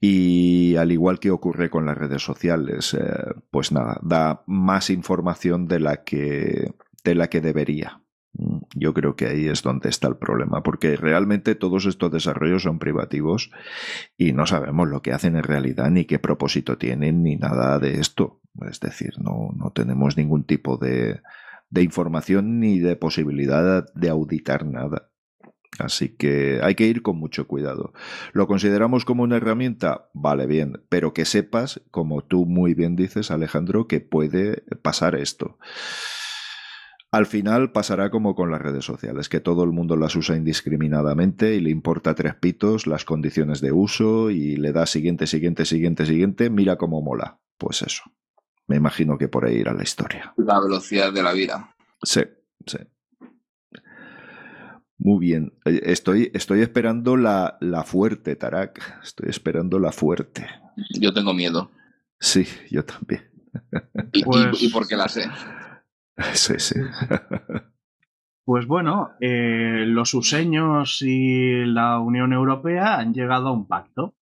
y al igual que ocurre con las redes sociales, eh, pues nada, da más información de la que, de la que debería. Mm, yo creo que ahí es donde está el problema, porque realmente todos estos desarrollos son privativos y no sabemos lo que hacen en realidad, ni qué propósito tienen, ni nada de esto. Es decir, no, no tenemos ningún tipo de, de información ni de posibilidad de auditar nada. Así que hay que ir con mucho cuidado. ¿Lo consideramos como una herramienta? Vale, bien, pero que sepas, como tú muy bien dices, Alejandro, que puede pasar esto. Al final pasará como con las redes sociales, que todo el mundo las usa indiscriminadamente y le importa tres pitos las condiciones de uso y le da siguiente, siguiente, siguiente, siguiente, mira cómo mola. Pues eso. Me imagino que por ahí irá la historia. La velocidad de la vida. Sí, sí. Muy bien. Eh, estoy, estoy esperando la, la fuerte, Tarak. Estoy esperando la fuerte. Yo tengo miedo. Sí, yo también. ¿Y, pues... y, y porque la sé? *laughs* Sí, sí. *laughs* Pues bueno, eh, los useños y la Unión Europea han llegado a un pacto.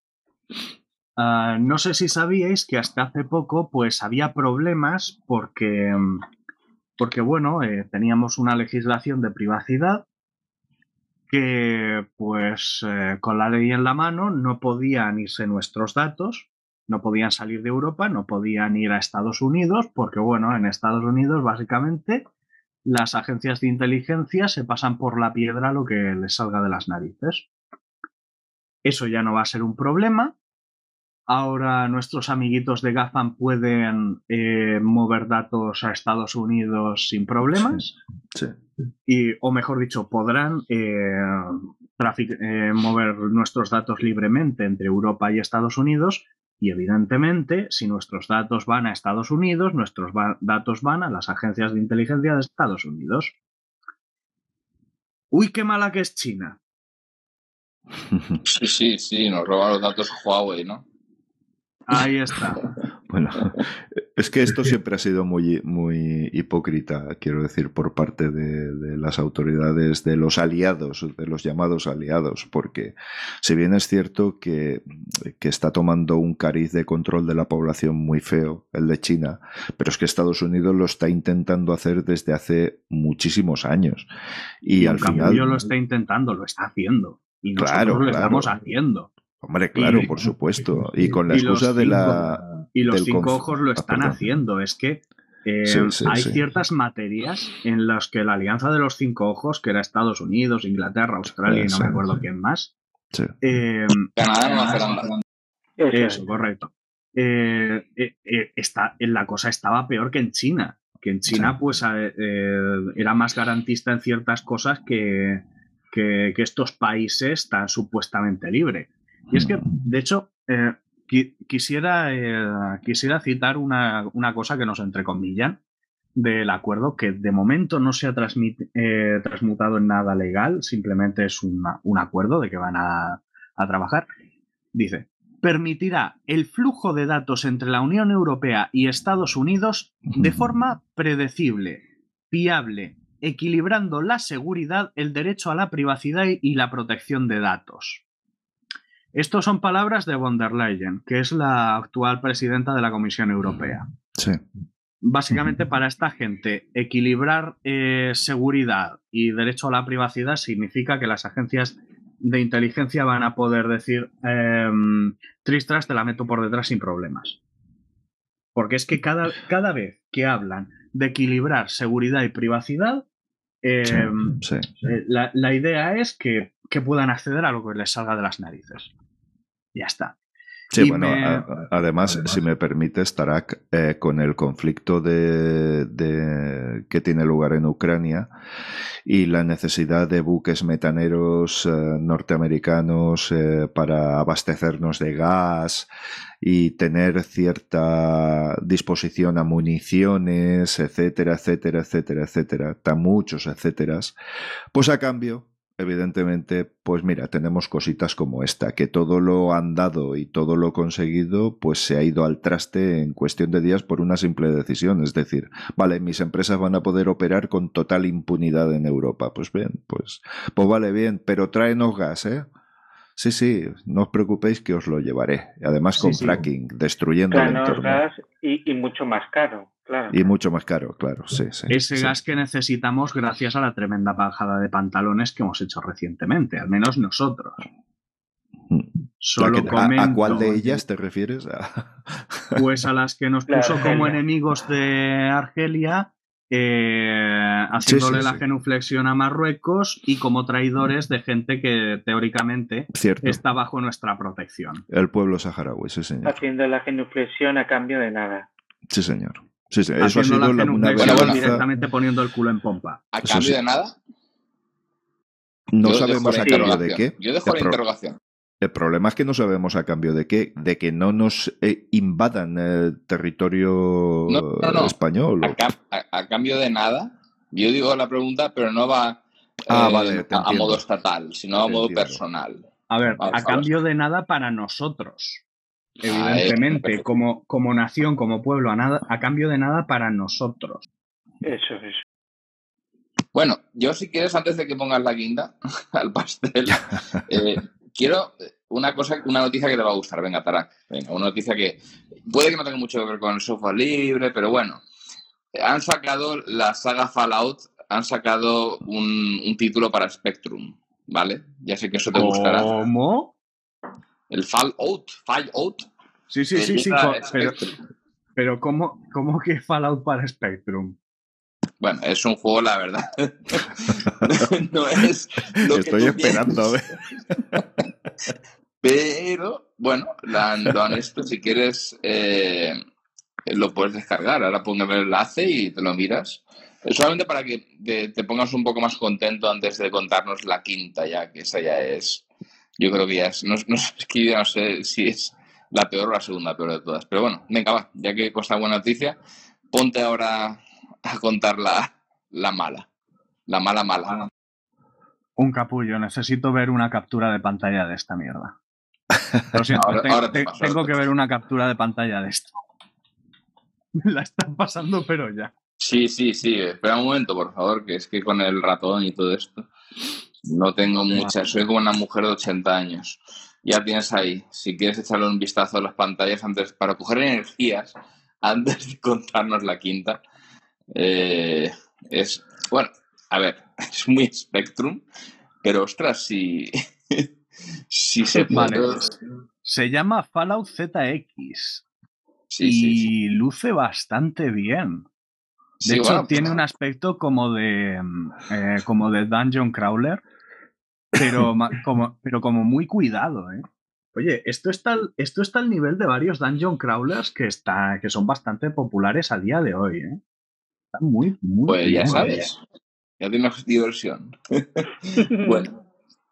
Uh, no sé si sabíais que hasta hace poco pues había problemas porque, porque bueno, eh, teníamos una legislación de privacidad que pues eh, con la ley en la mano no podían irse nuestros datos no podían salir de Europa, no podían ir a Estados Unidos, porque bueno, en Estados Unidos básicamente las agencias de inteligencia se pasan por la piedra lo que les salga de las narices. Eso ya no va a ser un problema. Ahora nuestros amiguitos de GAFAM pueden eh, mover datos a Estados Unidos sin problemas. Sí. Y, o mejor dicho, podrán eh, eh, mover nuestros datos libremente entre Europa y Estados Unidos y evidentemente, si nuestros datos van a Estados Unidos, nuestros datos van a las agencias de inteligencia de Estados Unidos. Uy, qué mala que es China. Sí, sí, sí, nos roban los datos Huawei, ¿no? Ahí está. *laughs* Bueno, es que esto siempre ha sido muy, muy hipócrita, quiero decir, por parte de, de, las autoridades, de los aliados, de los llamados aliados, porque si bien es cierto que, que, está tomando un cariz de control de la población muy feo, el de China, pero es que Estados Unidos lo está intentando hacer desde hace muchísimos años. Y, y al final... lo está intentando, lo está haciendo. Y nosotros claro, lo claro. estamos haciendo. Hombre, claro, y, por supuesto. Y con la excusa cinco, de la. Y los cinco ojos lo están ah, haciendo. Es que eh, sí, sí, hay sí. ciertas materias en las que la alianza de los cinco ojos, que era Estados Unidos, Inglaterra, Australia y no me acuerdo quién más. Eh, Canadá, Nueva Zelanda. Eso, correcto. Eh, está, la cosa estaba peor que en China. Que en China, pues, era más garantista en ciertas cosas que, que, que estos países tan supuestamente libres. Y es que, de hecho, eh, quisiera, eh, quisiera citar una, una, cosa que nos entrecomillan del acuerdo, que de momento no se ha eh, transmutado en nada legal, simplemente es una, un acuerdo de que van a, a trabajar. Dice, permitirá el flujo de datos entre la Unión Europea y Estados Unidos de forma predecible, fiable, equilibrando la seguridad, el derecho a la privacidad y la protección de datos. Estos son palabras de von der Leyen, que es la actual presidenta de la Comisión Europea. Sí. Básicamente, para esta gente, equilibrar eh, seguridad y derecho a la privacidad significa que las agencias de inteligencia van a poder decir eh, Tristras te la meto por detrás sin problemas. Porque es que cada, cada vez que hablan de equilibrar seguridad y privacidad, eh, sí, sí. La, la, idea es que, que, puedan acceder a lo que les salga de las narices. Ya está. Sí, y bueno, me... a, además, si me permite, estará eh, con el conflicto de, de, que tiene lugar en Ucrania y la necesidad de buques metaneros eh, norteamericanos eh, para abastecernos de gas y tener cierta disposición a municiones, etcétera, etcétera, etcétera, etcétera, tan muchos etcéteras, pues a cambio evidentemente, pues mira, tenemos cositas como esta, que todo lo andado y todo lo conseguido, pues se ha ido al traste en cuestión de días por una simple decisión. Es decir, vale, mis empresas van a poder operar con total impunidad en Europa. Pues bien, pues, pues vale bien, pero tráenos gas, ¿eh? Sí, sí, no os preocupéis que os lo llevaré. Además con sí, fracking, destruyendo el entorno. Gas y, y, mucho más caro, claro. Y mucho más caro, claro, sí, sí. Ese sí. gas que necesitamos gracias a la tremenda bajada de pantalones que hemos hecho recientemente, al menos nosotros. Solo que, comento, ¿a, ¿A cuál de ellas te refieres? A... *laughs* Pues a las que nos puso como enemigos de Argelia eh, haciéndole sí, sí, la sí. genuflexión a Marruecos y como traidores de gente que teóricamente Cierto. está bajo nuestra protección. El pueblo saharaui, sí, señor. Haciendo la genuflexión a cambio de nada. Sí, señor. Sí, sí. Eso ha sido la, una bueno, bueno, directamente poniendo el culo en pompa. ¿A cambio de nada? No yo sabemos a cambio de qué. Yo dejo la interrogación. El problema es que no sabemos a cambio de qué, de que no nos eh, invadan el territorio no, no, no. español. A, a, a, cambio de nada. Yo digo la pregunta, pero no va ah, eh, vale, a, a, modo estatal, sino a modo personal. A ver, a cambio de nada para nosotros. Evidentemente, ah, como, como nación, como pueblo, a, nada, a cambio de nada para nosotros. Eso es. Bueno, yo si quieres, antes de que pongas la guinda *laughs* al pastel, *laughs* eh, quiero una cosa, una noticia que te va a gustar. Venga, Tarak. Venga, una noticia que puede que no tenga mucho que ver con el software libre, pero bueno. Han sacado la saga Fallout, han sacado un, un título para Spectrum, ¿vale? Ya sé que eso te gustará. ¿Cómo? El Fallout, Fallout. Sí, sí, sí, sí. Pero, pero ¿cómo, ¿cómo que Fallout para Spectrum? Bueno, es un juego, la verdad. *laughs* no es lo Estoy que esperando. *laughs* Pero, bueno, lo han, lo han esto, si quieres, eh, lo puedes descargar. Ahora pongo el enlace y te lo miras. Es solamente para que te, te, pongas un poco más contento antes de contarnos la quinta ya, que esa ya es, yo creo que ya es, no, no, *laughs* es que ya no sé si es la peor o la segunda peor de todas. Pero bueno, venga, va, ya que cuesta buena noticia, ponte ahora a contar la, la mala. La mala mala. Un capullo, necesito ver una captura de pantalla de esta mierda. Lo siento, *laughs* Ahora- te- ahora te te- paso, tengo ahora te que ver una captura de pantalla de esto. Me *laughs* la están pasando, pero ya. Sí, sí, sí. Espera un momento, por favor, que es que con el ratón y todo esto no tengo mucha. Soy como una mujer de 80 años. Ya tienes ahí. Si quieres echarle un vistazo a las pantallas antes para coger energías *laughs* antes de contarnos la quinta. Eh, es bueno, a ver, *laughs* es muy Spectrum, pero ostras, si *laughs* si se Vale. Se llama Fallout ZX Sí, y sí, sí. luce bastante bien. De hecho, bueno, tiene un aspecto como de mm, eh, como de Dungeon Crawler, pero, como, pero como muy cuidado, ¿eh? Oye, esto está, al- esto está al nivel de varios Dungeon Crawlers que, está, que son bastante populares a día de hoy, ¿eh? Están muy, muy Pues ya sabes, ya tienes diversión. *laughs* bueno,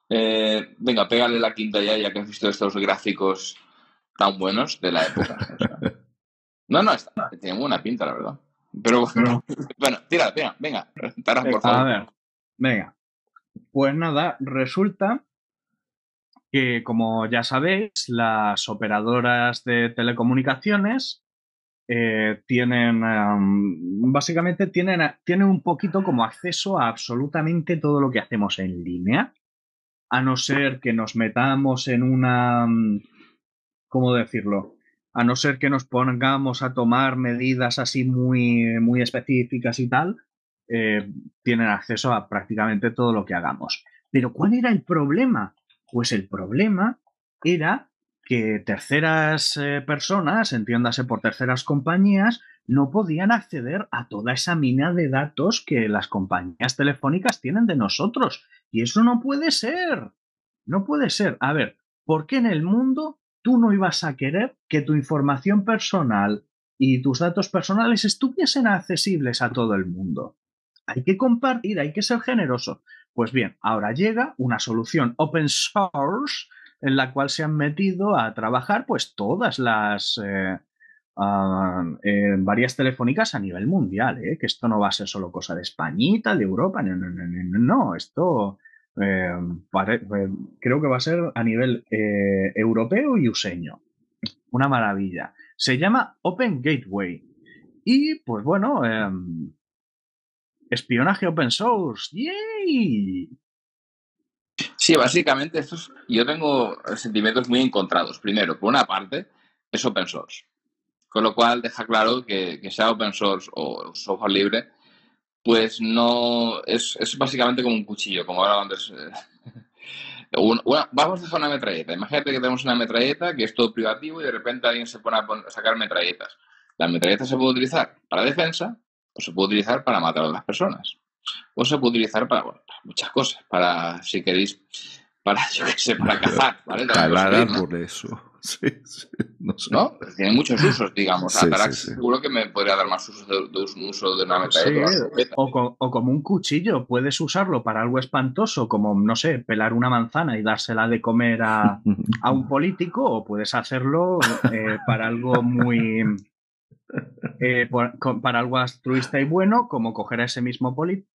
eh, venga, pégale la quinta ya, ya que has visto estos gráficos tan buenos de la época. No, no, está, tiene buena pinta, la verdad. Pero bueno, *laughs* bueno tira, venga, venga, por A favor. ver, venga. Pues nada, resulta que, como ya sabéis, las operadoras de telecomunicaciones eh, tienen, em, básicamente tienen, tienen un poquito como acceso a absolutamente todo lo que hacemos en línea, a no ser que nos metamos en una, mm, ¿cómo decirlo? A no ser que nos pongamos a tomar medidas así muy, muy específicas y tal, eh, tienen acceso a prácticamente todo lo que hagamos. Pero ¿cuál era el problema? Pues el problema era que terceras eh, personas, entiéndase por terceras compañías, no podían acceder a toda esa mina de datos que las compañías telefónicas tienen de nosotros. Y eso no puede ser. No puede ser. A ver, ¿por qué en el mundo tú no ibas a querer que tu información personal y tus datos personales estuviesen accesibles a todo el mundo? Hay que compartir, hay que ser generoso. Pues bien, ahora llega una solución open source en la cual se han metido a trabajar pues todas las eh, ah, varias telefónicas a nivel mundial, ¿eh? que esto no va a ser solo cosa de Españita, de Europa, no, no, no, no, esto pare- eh, creo que va a ser a nivel eh, europeo y useño. Una maravilla. Se llama Open Gateway. Y pues bueno, em, espionaje open source. ¡Yay! Sí, básicamente esto es- yo tengo sentimientos muy encontrados. Primero, por una parte, es open source. Con lo cual deja claro que, sea open source o software libre, pues no es, básicamente como un cuchillo, como hablaba antes. eh, *laughs* vamos a hacer una metralleta. Imagínate que tenemos una metralleta que es todo privativo y de repente alguien se pone a, a sacar metralletas. La metralleta se puede utilizar para defensa o se puede utilizar para matar a las personas. O se puede utilizar para, bueno, para muchas cosas. Para, si queréis, para, *laughs* yo qué sé, para cazar, ¿vale? También puede Talar servir, ¿no? árboles. o- *laughs* Sí, sí, no sé. ¿no? Pues tiene muchos usos, digamos. Sí, Atarax sí, sí. seguro que me podría dar más usos de, de un uso de una metralleta. Sí, o o como un cuchillo, puedes usarlo para algo espantoso, como, no sé, pelar una manzana y dársela de comer a, *laughs* a un político, o puedes hacerlo eh, para algo muy. Eh, por- para algo altruista y bueno, como coger a ese mismo político.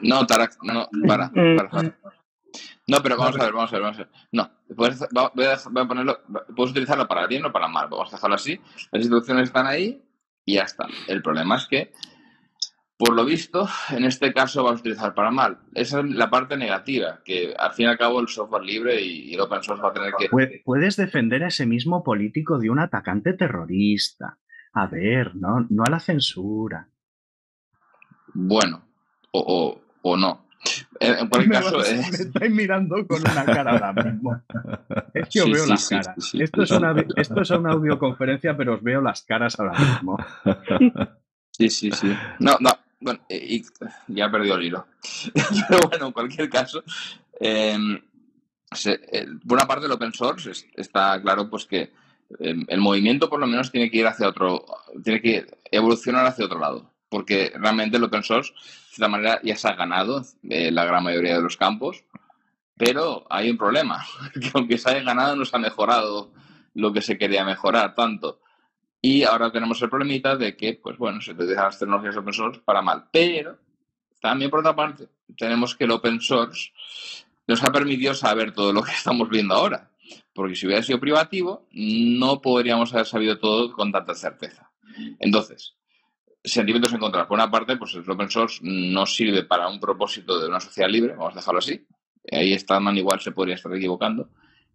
No, Tarax, no, para, para, para. No, pero vamos a ver, vamos a ver, vamos a ver. No, puedes, va- voy, a, voy a ponerlo, puedes utilizarlo para bien o para mal. Vamos a dejarlo así. Las instrucciones están ahí y ya está. El problema es que, por lo visto, en este caso vas a utilizar para mal. Esa es la parte negativa, que al fin y al cabo el software libre y, el open source va a tener que... Pue- Puedes defender a ese mismo político de un atacante terrorista. A ver, no, no a la censura. Bueno, o, o, o no. En, en cualquier *laughs* Me caso, vas- eh, me estáis mirando con una cara ahora mismo. *laughs* Es que os Sí, veo sí, las sí, caras. Esto, es una, esto es una audioconferencia, pero os veo las caras ahora mismo. *laughs* Sí, sí, sí. No, no, bueno, eh, y, ya he perdido el hilo. *laughs* Pero bueno, en cualquier caso, eh, se- eh, por una parte el open source es- está claro pues que eh, el movimiento por lo menos tiene que ir hacia otro, tiene que evolucionar hacia otro lado, porque realmente el open source de esta manera ya se ha ganado eh, la gran mayoría de los campos, pero hay un problema, *laughs* que aunque se haya ganado no se ha mejorado lo que se quería mejorar tanto. Y ahora tenemos el problemita de que, pues bueno, se utilizan las tecnologías open source para mal. Pero también, por otra parte, tenemos que el open source nos ha permitido saber todo lo que *laughs* estamos viendo ahora. Porque si hubiera sido privativo, no podríamos haber sabido todo con tanta certeza. Entonces, sentimientos encontrados. Por una parte, pues el open source no sirve para un propósito de una sociedad libre, vamos a dejarlo así. Ahí Stallman igual se podría estar equivocando.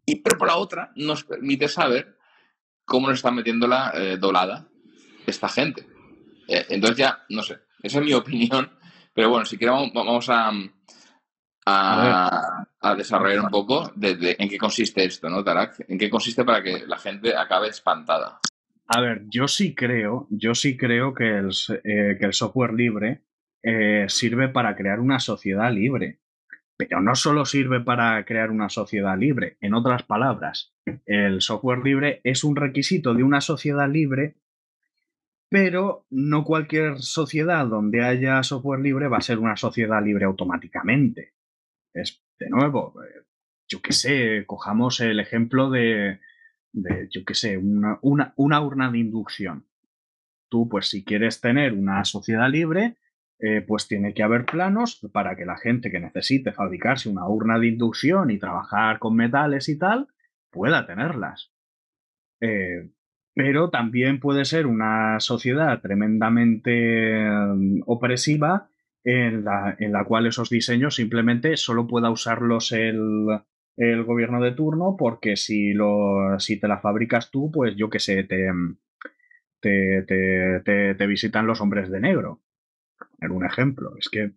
Y pero por la otra, nos permite saber cómo nos está metiendo la eh, dolada esta gente. Eh, entonces ya, no sé, esa es mi opinión. Pero bueno, si queremos, vamos a, a, desarrollar un poco de, en qué consiste esto, ¿no, Tarak? ¿En qué consiste para que la gente acabe espantada? A ver, yo sí creo, yo sí creo que el, eh, que el software libre sirve para crear una sociedad libre. Pero no solo sirve para crear una sociedad libre. En otras palabras, el software libre es un requisito de una sociedad libre, pero no cualquier sociedad donde haya software libre va a ser una sociedad libre automáticamente. Es, de nuevo, yo qué sé, cojamos el ejemplo de, de yo qué sé, una, una, una, urna de inducción. Tú, pues si quieres tener una sociedad libre, eh, pues tiene que haber planos para que la gente que necesite fabricarse una urna de inducción y trabajar con metales y tal, pueda tenerlas. Eh, pero también puede ser una sociedad tremendamente mm, opresiva en la, en la cual esos diseños simplemente solo pueda usarlos el, el gobierno de turno, porque si, lo, si te la fabricas tú, pues yo qué sé, te, te, te, te, visitan los hombres de negro. Un ejemplo, es que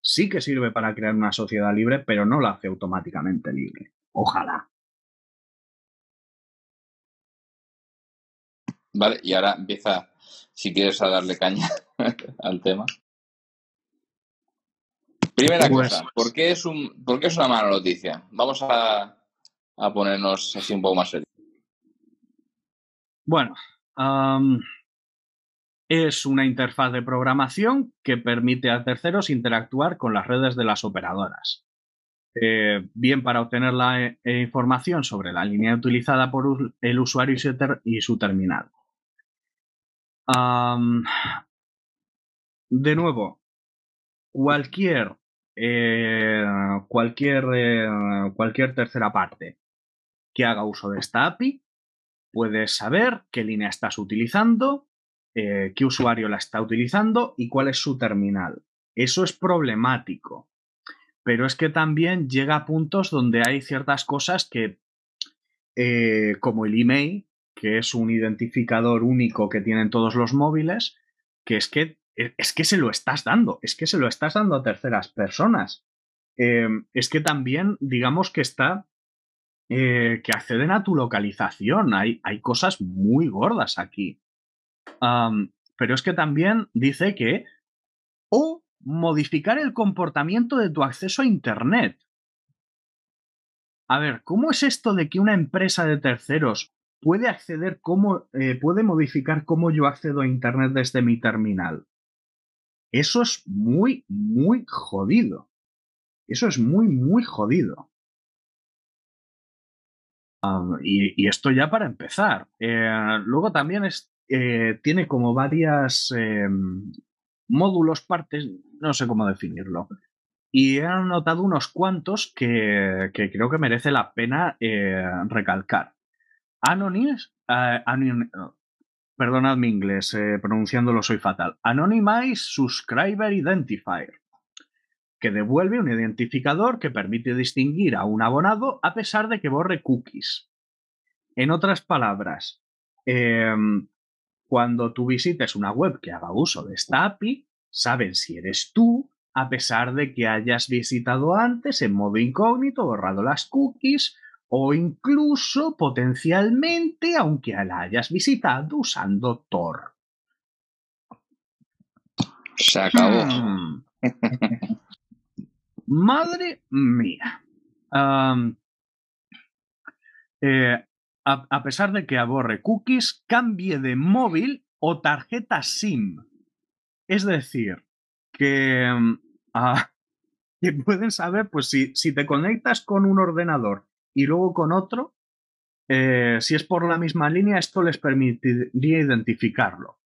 sí que sirve para crear una sociedad libre, pero no la hace automáticamente libre. Ojalá. Vale, y ahora empieza, si quieres, a darle caña *laughs* al tema. Primera pues cosa, ¿por qué, es un, ¿por qué es una mala noticia? Vamos a, a ponernos así un poco más serios. Bueno, um, es una interfaz de programación que permite a terceros interactuar con las redes de las operadoras. Eh, bien para obtener la eh, información sobre la línea utilizada por el usuario y su, terminal. De nuevo, cualquier eh, cualquier, cualquier tercera parte que haga uso de esta API puede saber qué línea estás utilizando, eh, qué usuario la está utilizando y cuál es su terminal. Eso es problemático, pero es que también llega a puntos donde hay ciertas cosas que, como el email, que es un identificador único que tienen todos los móviles, que es que e, es que se lo estás dando, es que se lo estás dando a terceras personas. Em, es que también, digamos que está, eh, que acceden a tu localización. Hay, hay cosas muy gordas aquí. Pero es que también dice que, o modificar el comportamiento de tu acceso a Internet. A ver, ¿cómo es esto de que una empresa de terceros puede acceder, cómo, eh, puede modificar cómo yo accedo a Internet desde mi terminal? Eso es muy, muy jodido. Eso es muy, muy jodido. y, esto ya para empezar. Eh, luego también es, eh, tiene como varias em, módulos, partes, no sé cómo definirlo. Y he anotado unos cuantos que, que creo que merece la pena eh, recalcar. Anonymous, perdonad mi inglés, eh, pronunciándolo soy fatal, Anonymize Subscriber Identifier, que devuelve un identificador que permite distinguir a un abonado a pesar de que borre cookies. En otras palabras, em, cuando tú visites una web que haga uso de esta API, saben si eres tú, a pesar de que hayas visitado antes en modo incógnito, borrado las cookies o incluso potencialmente aunque la hayas visitado usando Tor. Se acabó. Hmm. *laughs* Madre mía. Eh, a, pesar de que aborre cookies, cambie de móvil o tarjeta SIM. Es decir, que, ah, *laughs* que pueden saber, pues si, si te conectas con un ordenador y luego con otro, eh, si es por la misma línea, esto les permitiría identificarlo.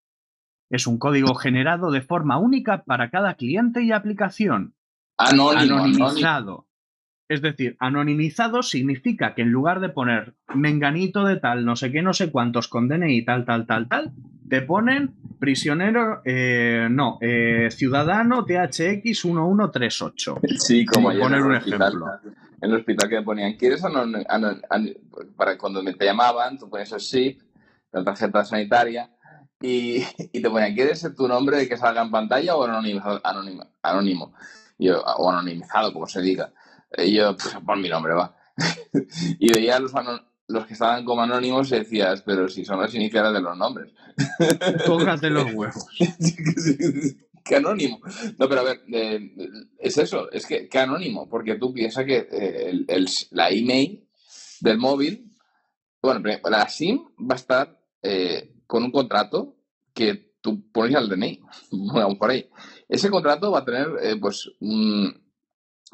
Es un código generado de forma única para cada cliente y aplicación. Anónimo, anonimizado. Es decir, anonimizado significa que en lugar de poner menganito de tal, no sé qué, no sé cuántos con DNI, tal, tal, tal, tal, te ponen prisionero, eh, no, eh, ciudadano THX 1138. Sí, como ayer poner en un hospital. ejemplo. En el hospital que me ponían, ¿quieres anon- anon- an- para cuando me te llamaban, tú ponías el SIP, la tarjeta sanitaria, y, y te ponían, ¿quieres tu nombre que salga en pantalla o anonimizado, anónimo? anónimo? Y yo, o anonimizado, como se diga. Y yo, pues, pon mi nombre, va. *laughs* y veía los, ano- los que estaban como anónimos y decías, pero si son las iniciales de los nombres. *laughs* Tócate los huevos. *laughs* qué anónimo. No, pero a ver, eh, es eso, es que qué anónimo, porque tú piensas que eh, el- el- la email del móvil, bueno, la SIM va a estar eh, con un contrato que tú pones al DNI, bueno, por ahí. Ese contrato va a tener, eh, pues, un-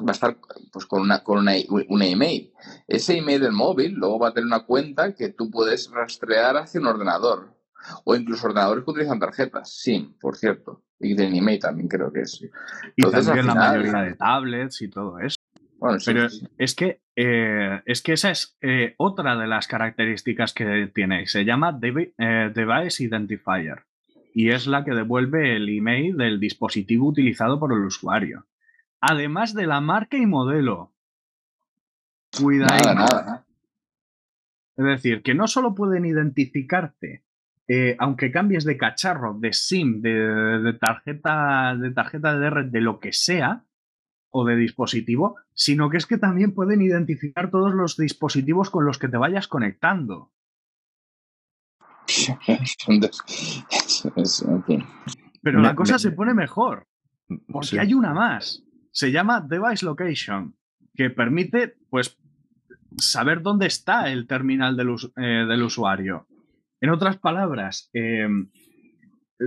va a estar pues con una, con una, una email. Ese email del móvil luego va a tener una cuenta que tú puedes rastrear hacia un ordenador. O incluso ordenadores que utilizan tarjetas, SIM, por cierto. Y de email también creo que es. Y Entonces, también la mayoría de tablets y todo eso. Bueno, sí, Pero sí. es que, eh, es que esa es eh, otra de las características que tiene. Se llama Devi- eh, Device Identifier y es la que devuelve el email del dispositivo utilizado por el usuario. Además de la marca y modelo. Cuidado. Nada, nada. Es decir, que no solo pueden identificarte, eh, aunque cambies de cacharro, de SIM, de, de tarjeta, de tarjeta de red, de lo que sea, o de dispositivo, sino que es que también pueden identificar todos los dispositivos con los que te vayas conectando. Pero la cosa se pone mejor, porque hay una más. Se llama Device Location, que permite, pues, saber dónde está el terminal del, eh, del usuario. En otras palabras, eh,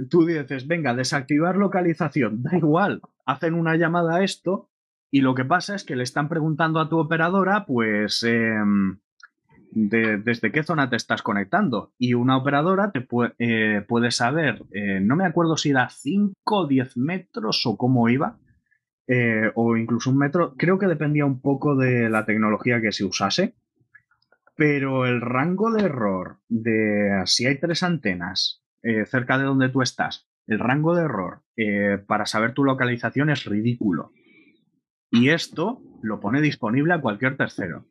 tú dices, venga, desactivar localización, da igual, hacen una llamada a esto y lo que pasa es que le están preguntando a tu operadora, pues, em, de- desde qué zona te estás conectando. Y una operadora te pue- eh, puede saber, eh, no me acuerdo si era 5 o 10 metros o cómo iba, eh, o incluso un metro, creo que dependía un poco de la tecnología que se usase, pero el rango de error de si hay tres antenas eh, cerca de donde tú estás, el rango de error eh, para saber tu localización es ridículo. Y esto lo pone disponible a cualquier tercero.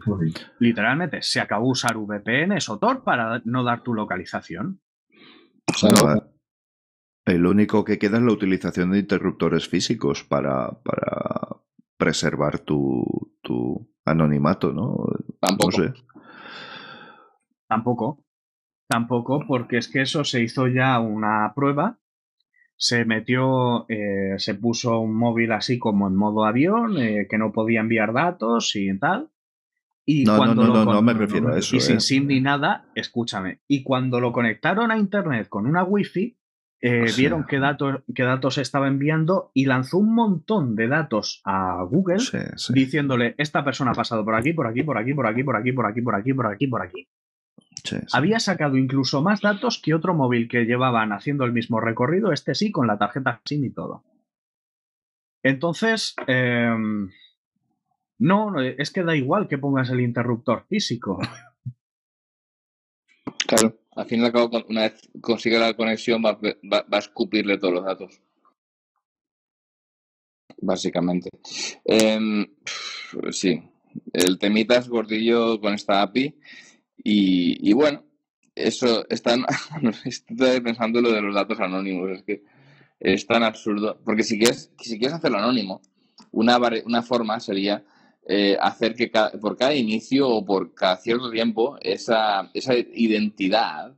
Jolín. Literalmente, se acabó usar VPNs o Tor para no dar tu localización. No, el único que queda es la utilización de interruptores físicos para, para preservar tu, tu anonimato, ¿no? Tampoco. No sé. Tampoco. Tampoco, porque es que eso se hizo ya una prueba. Se metió, eh, se puso un móvil así como en modo avión, eh, que no podía enviar datos y tal. Y No, no, cuando no, lo no, me refiero a eso, Y sin eh. SIM ni nada, escúchame. Y cuando lo conectaron a internet con una wifi, eh, Sí. vieron qué datos, qué datos estaba enviando y lanzó un montón de datos a Google Sí, sí. diciéndole, esta persona ha pasado por aquí, por aquí, por aquí, por aquí, por aquí, por aquí, por aquí, por aquí, por aquí. Había sacado incluso más datos que otro móvil que llevaban haciendo el mismo recorrido, este sí, con la tarjeta SIM y todo. Entonces, no, no, es que da igual que pongas el interruptor físico. *laughs* Claro, al fin y al cabo, una vez consigue la conexión, va, va- va a escupirle todos los datos. Básicamente. Em, sí, el temita es gordillo con esta API. Y, y bueno, eso están. *laughs* Estoy pensando en lo de los datos anónimos. Es que es tan absurdo. Porque si quieres, si quieres hacerlo anónimo, una, una forma sería eh, hacer que ca- por cada inicio o por cada cierto tiempo esa, esa identidad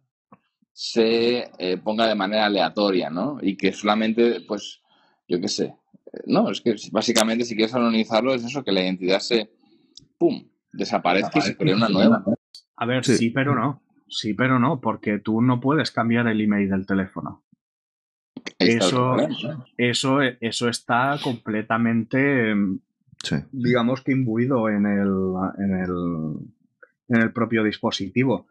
se eh, ponga de manera aleatoria, ¿no? Y que solamente, pues, yo qué sé. eh, No, es que básicamente si quieres anonimizarlo es eso, que la identidad se, ¡pum!, desaparezca y se cree una nueva. A ver, Sí. sí. pero no. Sí, pero no, porque tú no puedes cambiar el email del teléfono. Eso, eso, eso está completamente, em, Digamos que imbuido en el, en el, en el propio dispositivo.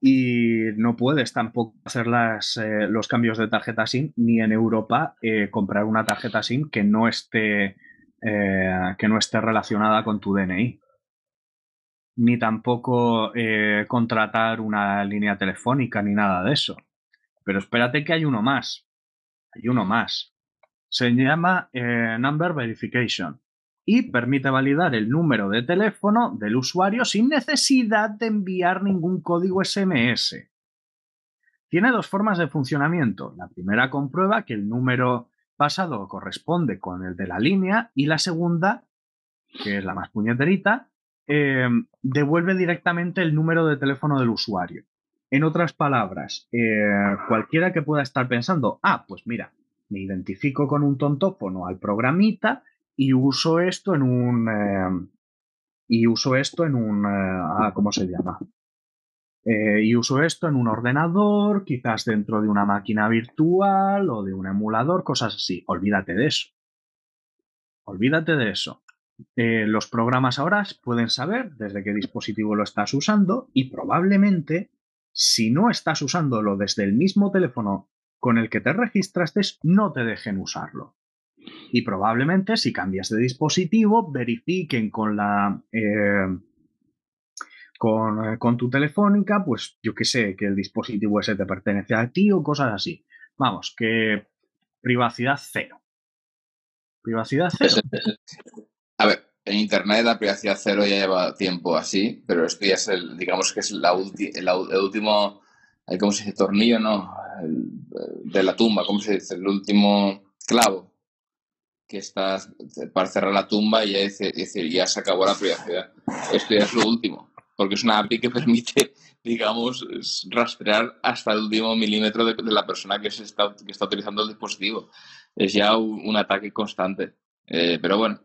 y no puedes tampoco hacer eh, los cambios de tarjeta SIM ni en Europa eh, comprar una tarjeta SIM que no esté eh, que no esté relacionada con tu DNI ni tampoco contratar una línea telefónica ni nada de eso. Pero espérate que hay uno más. Hay uno más. Se llama Number Verification y permite validar el número de teléfono del usuario sin necesidad de enviar ningún código SMS. Tiene dos formas de funcionamiento. La primera comprueba que el número pasado corresponde con el de la línea y la segunda, que es la más puñeterita, em, devuelve directamente el número de teléfono del usuario. En otras palabras, eh, cualquiera que pueda estar pensando, ah, pues mira, me identifico con un tontófono al programita y uso esto en un... Eh, y uso esto en un... Eh, ah, ¿Cómo se llama? Eh, y uso esto en un ordenador, quizás dentro de una máquina virtual o de un emulador, cosas así. Olvídate de eso. Olvídate de eso. los programas ahora pueden saber desde qué dispositivo lo estás usando y probablemente si no estás usándolo desde el mismo teléfono con el que te registraste, no te dejen usarlo. Y probablemente si cambias de dispositivo, verifiquen con la... Eh, con, con, tu telefónica, pues yo qué sé, que el dispositivo ese te pertenece a ti o cosas así. Vamos, que privacidad cero. Privacidad cero. A ver, en Internet la privacidad cero ya lleva tiempo así, pero esto ya es el, digamos que es la el, último, ¿cómo se dice? Tornillo, ¿no? de la tumba, ¿cómo se dice? El último clavo que estás para cerrar la tumba y ya decir, ya se acabó la privacidad. Esto ya es lo último, porque es una API que permite, *laughs* digamos, rastrear hasta el último milímetro de, la persona que, se está, que está utilizando el dispositivo. Es ya un, ataque constante. Eh, pero bueno,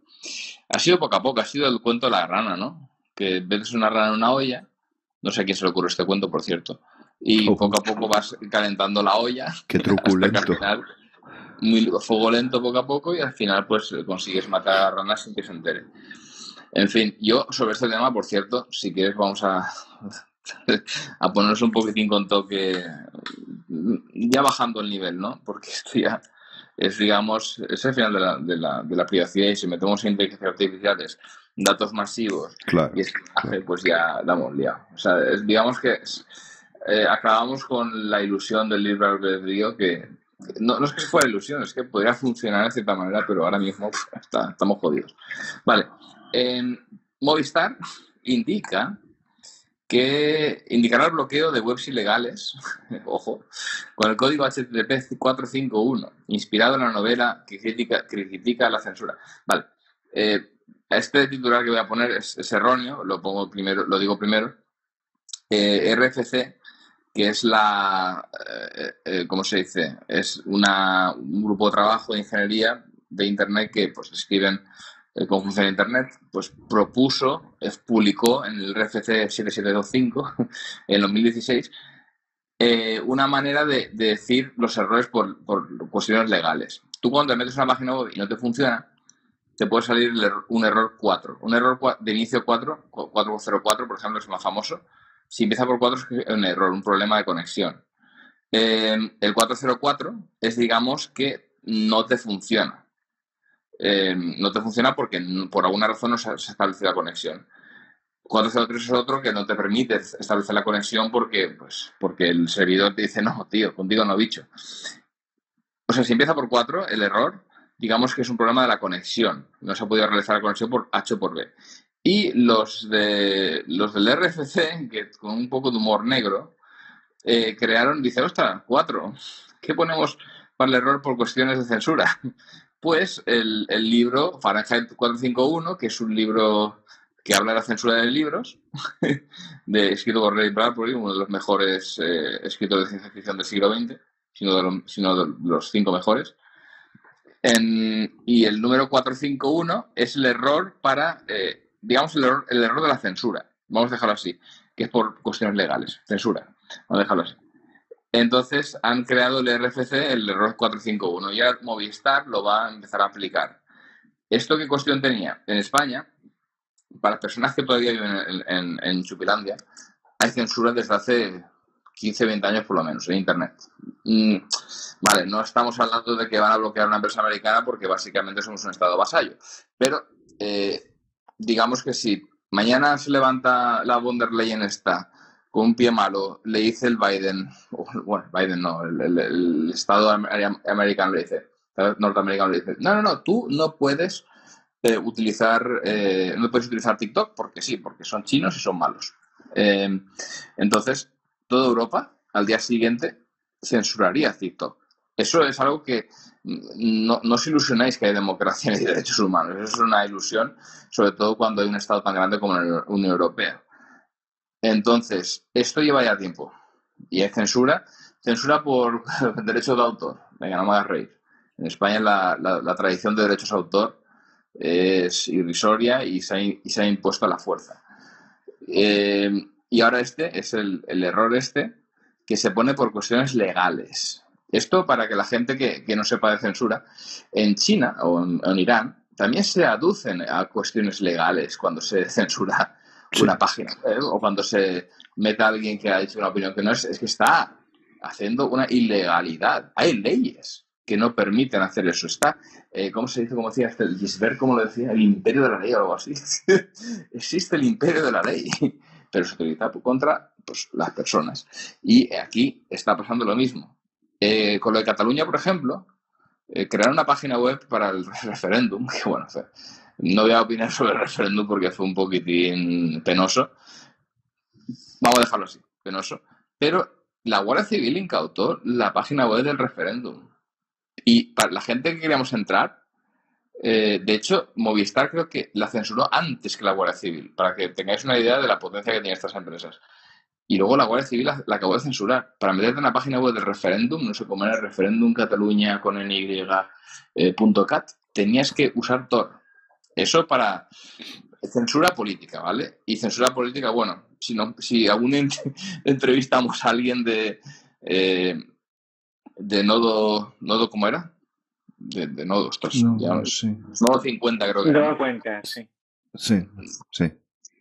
ha sido poco a poco, ha sido el cuento de la rana, ¿no? Que ves una rana en una olla, no sé a quién se le ocurre este cuento, por cierto, y oh. poco a poco vas calentando la olla. Qué *laughs* truculento muy fuego lento poco a poco y al final pues consigues matar a ranas sin que se entere. En fin, yo sobre este tema, por cierto, si quieres vamos a, *laughs* a ponernos un poquitín con toque, ya bajando el nivel, ¿no? Porque esto ya es, digamos, es el final de la, de la, de la privacidad y si metemos en inteligencia artificiales datos masivos y espionaje, pues ya damos liado. O sea, digamos que eh, acabamos con la ilusión del libre albedrío que, no, no, es que fuera ilusión, es que podría funcionar de cierta manera, pero ahora mismo estamos jodidos. Vale. Movistar indica que indicará el bloqueo de webs ilegales, *laughs* ojo, con el código HTTP 451, inspirado en la novela que critica, critica la censura. Vale. Eh, este titular que voy a poner es, erróneo, lo pongo primero, lo digo primero. Eh, RFC que es la, eh, eh, ¿cómo se dice? Es una, un grupo de trabajo de ingeniería de Internet que pues escriben eh, cómo funciona Internet, pues propuso, publicó en el RFC 7725 *laughs* en 2016 una manera de, decir los errores por, por, cuestiones legales. Tú cuando te metes una página web y no te funciona, te puede salir un error 4. Un error de inicio 4, 404, por ejemplo, es más famoso, si empieza por 4 es un error, un problema de conexión. Eh, el 404 es, digamos, que no te funciona. Eh, no te funciona porque por alguna razón no se, establece la conexión. 403 es otro que no te permite establecer la conexión porque, pues, porque el servidor te dice, no, tío, contigo no, bicho. O sea, si empieza por 4, el error, digamos que es un problema de la conexión. No se ha podido realizar la conexión por H o por B. Y los, de, los del RFC, que con un poco de humor negro, eh, crearon, dice, ostras, cuatro, ¿qué ponemos para el error por cuestiones de censura? *laughs* Pues el, el libro Fahrenheit 451, que es un libro que habla de la censura de libros, *laughs* de, escrito por Ray Bradbury, uno de los mejores eh, escritores de ciencia ficción del siglo XX, sino de, sino de los cinco mejores. y el número 451 es el error para eh, digamos, el error, el error de la censura. Vamos a dejarlo así, que es por cuestiones legales. Censura. Vamos a dejarlo así. Entonces han creado el RFC, el error 451, y ahora Movistar lo va a empezar a aplicar. ¿Esto qué cuestión tenía? En España, para personas que todavía viven en, en, Chupilandia, hay censura desde hace 15, 20 años por lo menos en Internet. Mm, vale, no estamos hablando de que van a bloquear una empresa americana porque básicamente somos un estado vasallo, pero eh, digamos que si mañana se levanta la von der Leyen esta con un pie malo, le dice el Biden, bueno, Biden no, el, Estado americano le dice, norteamericano le dice, no, no, no, tú no puedes eh, utilizar, eh, no puedes utilizar TikTok porque sí, porque son chinos y son malos. Eh, entonces, toda Europa al día siguiente censuraría TikTok. Eso es algo que no, no os ilusionáis que hay democracia y derechos humanos. Eso es una ilusión, sobre todo cuando hay un Estado tan grande como la Unión Europea. Entonces, esto lleva ya tiempo. Y hay censura. Censura por *laughs* derechos de autor. Venga, no me hagas reír. En España la, tradición de derechos de autor es irrisoria y se ha, impuesto a la fuerza. Eh, y ahora este es el, error este que se pone por cuestiones legales. Esto para que la gente que, no sepa de censura, en China o en, Irán también se aducen a cuestiones legales cuando se *laughs* censura una página o cuando se meta alguien que ha dicho una opinión que no es, es que está haciendo una ilegalidad. Hay leyes que no permiten hacer eso. Está, eh, ¿cómo se dice? Como decía este, Gisbert, como lo decía, el imperio de la ley o algo así. *laughs* Existe el imperio de la ley, *laughs* pero se utiliza contra pues, las personas. Y aquí está pasando lo mismo. Eh, con lo de Cataluña, por ejemplo, eh, crear una página web para el *laughs* referéndum, que bueno, no voy a opinar sobre el referéndum porque fue un poquitín penoso. Vamos a dejarlo así, penoso. Pero la Guardia Civil incautó la página web del referéndum. Y para la gente que queríamos entrar, eh, de hecho, Movistar creo que la censuró antes que la Guardia Civil, para que tengáis una idea de la potencia que tienen estas empresas. Y luego la Guardia Civil la, acabó de censurar. Para meterte en la página web del referéndum, no sé cómo era, referéndum Cataluña con ny.cat, eh, tenías que usar Tor. Eso para censura política, ¿vale? Y censura política, bueno, si, no, si aún *laughs* entrevistamos a alguien de, eh, de Nodo, ¿Nodo cómo era? De, de Nodo, no, sí. Nodo 50 creo que era. Nodo 50, sí. Sí, sí.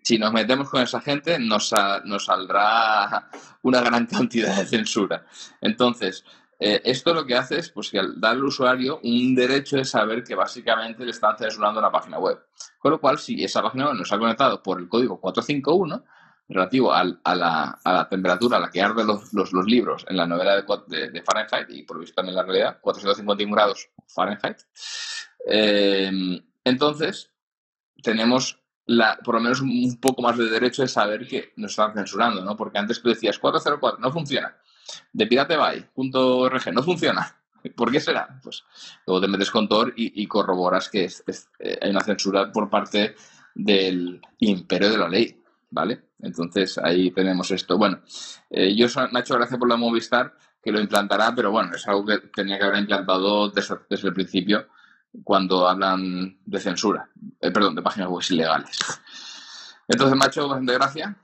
Si nos metemos con esa gente, nos, nos saldrá *laughs* una gran cantidad de censura. Entonces, eh, esto lo que hace es pues, dar al usuario un derecho de saber que básicamente le están censurando la página web. Con lo cual, si esa página web nos ha conectado por el código 451, relativo a, la, temperatura a la que arden los, libros en la novela de, Fahrenheit, y por lo visto también la realidad, 451 grados Fahrenheit, eh, entonces tenemos la, por lo menos un poco más de derecho de saber que nos están censurando, ¿no? Porque antes tú decías 404, no funciona de piratebay.org no funciona. *laughs* ¿Por qué será? Pues luego te metes con Tor y, corroboras que eh, hay una censura por parte del imperio de la ley, ¿vale? Entonces ahí tenemos esto. Bueno, eh, yo me ha hecho gracia por la Movistar que lo implantará, pero bueno, es algo que tenía que haber implantado desde, el principio cuando hablan de censura, eh, perdón, de páginas web ilegales. Entonces me ha hecho bastante gracia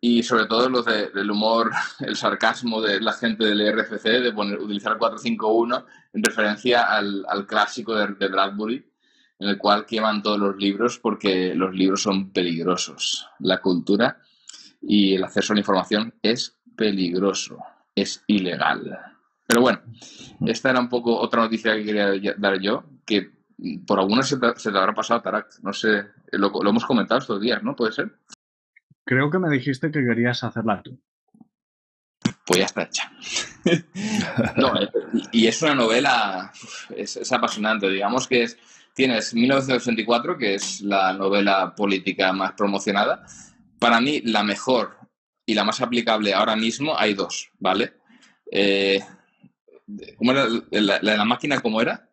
y sobre todo los de, del humor, *laughs* el sarcasmo de la gente del RFC de poner, utilizar 451 en referencia al, al clásico de, Bradbury, en el cual queman todos los libros porque los libros son peligrosos. La cultura y el acceso a la información es peligroso, es ilegal. Pero bueno, esta era un poco otra noticia que quería dar yo, que por alguna se te, se te habrá pasado, Tarak. No sé, lo, lo hemos comentado estos días, ¿no? ¿Puede ser? Creo que me dijiste que querías hacerla tú. Pues ya está hecha. *laughs* y es una novela, es, apasionante. Digamos que es, tienes 1984, que es la novela política más promocionada. Para mí, la mejor y la más aplicable ahora mismo, hay dos, ¿vale? Eh, ¿Cómo era? ¿La, la, máquina cómo era?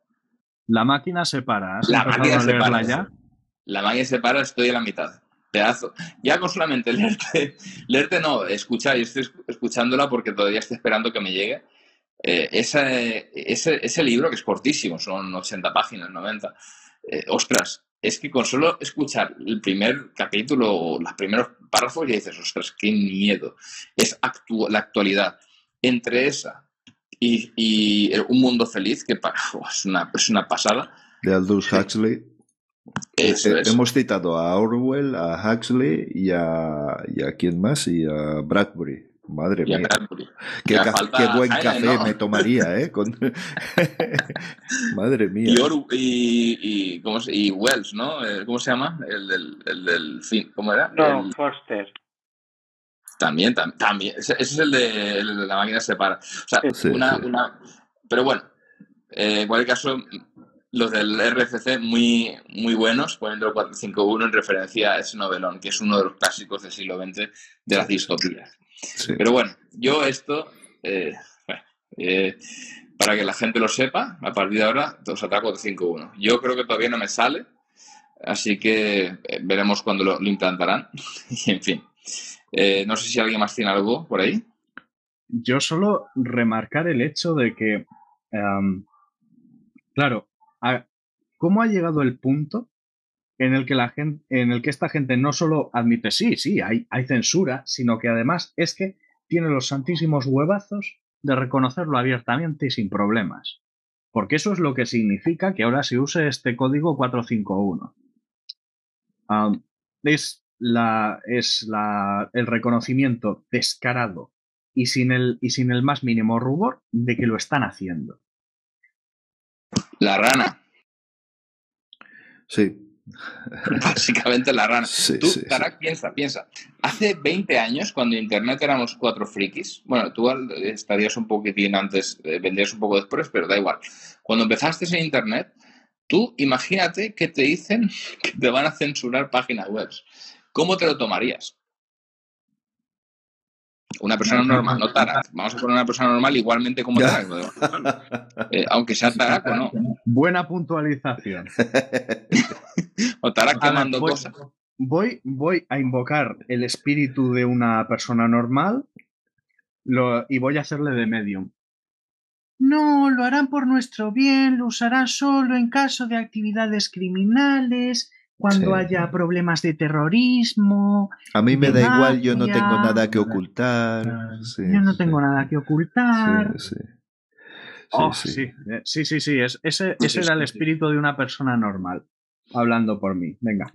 La máquina se para. la máquina se para. Ya? La máquina se para, estoy a la mitad pedazo. Ya con solamente *laughs* leerte, leerte no, escuchar, y estoy escuchándola porque todavía estoy esperando que me llegue. Eh, ese, ese, libro, que es cortísimo, son 80 páginas, 90. Eh, ostras, es que con solo escuchar el primer capítulo o los primeros párrafos ya dices, ostras, qué miedo. Es la actualidad. Entre esa y, Un Mundo Feliz, que *laughs* es, una, es una pasada. De Aldous Huxley. Eh, hemos citado a Orwell, a Huxley y a, y a quién más, y a Bradbury. Madre Y mía. Bradbury. Qué, Ya ca- falta qué buen Jaime, café ¿no? me tomaría, ¿eh? Con- *laughs* Madre mía. Y, Or- y, y, ¿cómo se- y Wells, ¿no? Eh, ¿Cómo se llama? El del, el del fin. ¿Cómo era? No, El- Foster. También, tam- también. Ese, es el de, la máquina separa. O sea, Sí, una, sí. una. Pero bueno, eh, en cualquier caso, los del RFC muy, muy buenos, poniendo el 451 en referencia a ese novelón, que es uno de los clásicos del siglo XX de las distopías. Sí. Pero bueno, yo esto, eh, bueno, eh, para que la gente lo sepa, a partir de ahora, os ataco 451. Yo creo que todavía no me sale, así que eh, veremos cuándo lo, lo implantarán. *laughs* y en fin, Eh, no sé si alguien más tiene algo por ahí. Yo solo remarcar el hecho de que, em, claro, ¿cómo ha llegado el punto en el que la gente, en el que esta gente no solo admite sí, sí, hay, hay censura, sino que además es que tiene los santísimos huevazos de reconocerlo abiertamente y sin problemas? Porque eso es lo que significa que ahora se use este código 451. Am, es la, es la, el reconocimiento descarado y sin, el, y sin el más mínimo rubor de que lo están haciendo. La rana, Sí. *laughs* *laughs* básicamente la rana. Sí, Tú, sí, piensa, piensa. Hace 20 años, cuando Internet éramos cuatro frikis, bueno, tú estarías un poquitín antes, eh, vendrías un poco después, pero da igual. Cuando empezaste en Internet, tú imagínate que te dicen *laughs* que te van a censurar páginas web. ¿Cómo te lo tomarías? Una persona normal, no Tarak. Vamos a poner una persona normal igualmente como. Tarak. Eh, aunque sea Tarak o no. Buena puntualización. *laughs* O Tarak quemando voy, cosas. voy, voy a invocar el espíritu de una persona normal lo- y voy a hacerle de medium. No, lo harán por nuestro bien, lo usarán solo en caso de actividades criminales, cuando Sí. haya problemas de terrorismo. A mí me da igual, yo no tengo nada que ocultar. Sí, Yo no sí. tengo nada que ocultar. Sí, sí. Oh, sí, sí, eh, sí, sí, sí, es- ese, ese era el espíritu de una persona normal, hablando por mí. Venga.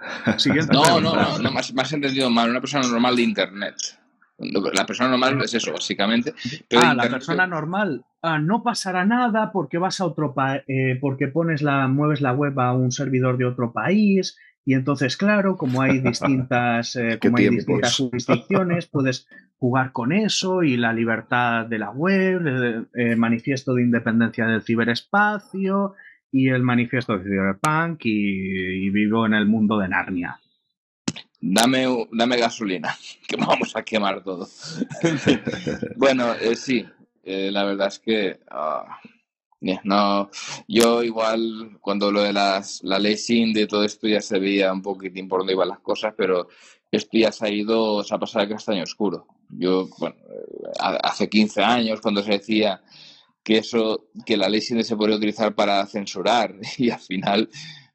*laughs* Siguiente No, no, no, no, más, más entendido mal. Una persona normal de Internet. La persona normal es eso, básicamente. Pero ah, la persona normal. Ah, no pasará nada porque vas a otro país, porque pones la, mueves la web a un servidor de otro país. Y entonces, claro, como hay distintas, *laughs* eh, como hay distintas jurisdicciones, puedes jugar con eso y la libertad de la web, el, el manifiesto de independencia del ciberespacio y el manifiesto de Cyberpunk y, y vivo en el mundo de Narnia. Dame, dame gasolina, *laughs* que vamos a quemar todo. Bueno, eh, sí, eh, la verdad es que eh, no, yo igual cuando lo de las, la ley SIN de todo esto ya se veía un poquitín por dónde iban las cosas, pero esto ya se ha ido, se ha pasado de castaño oscuro. Yo, bueno, eh, ha- hace 15 años cuando se decía que eso, que la ley SIN se podría utilizar para censurar *laughs* y al final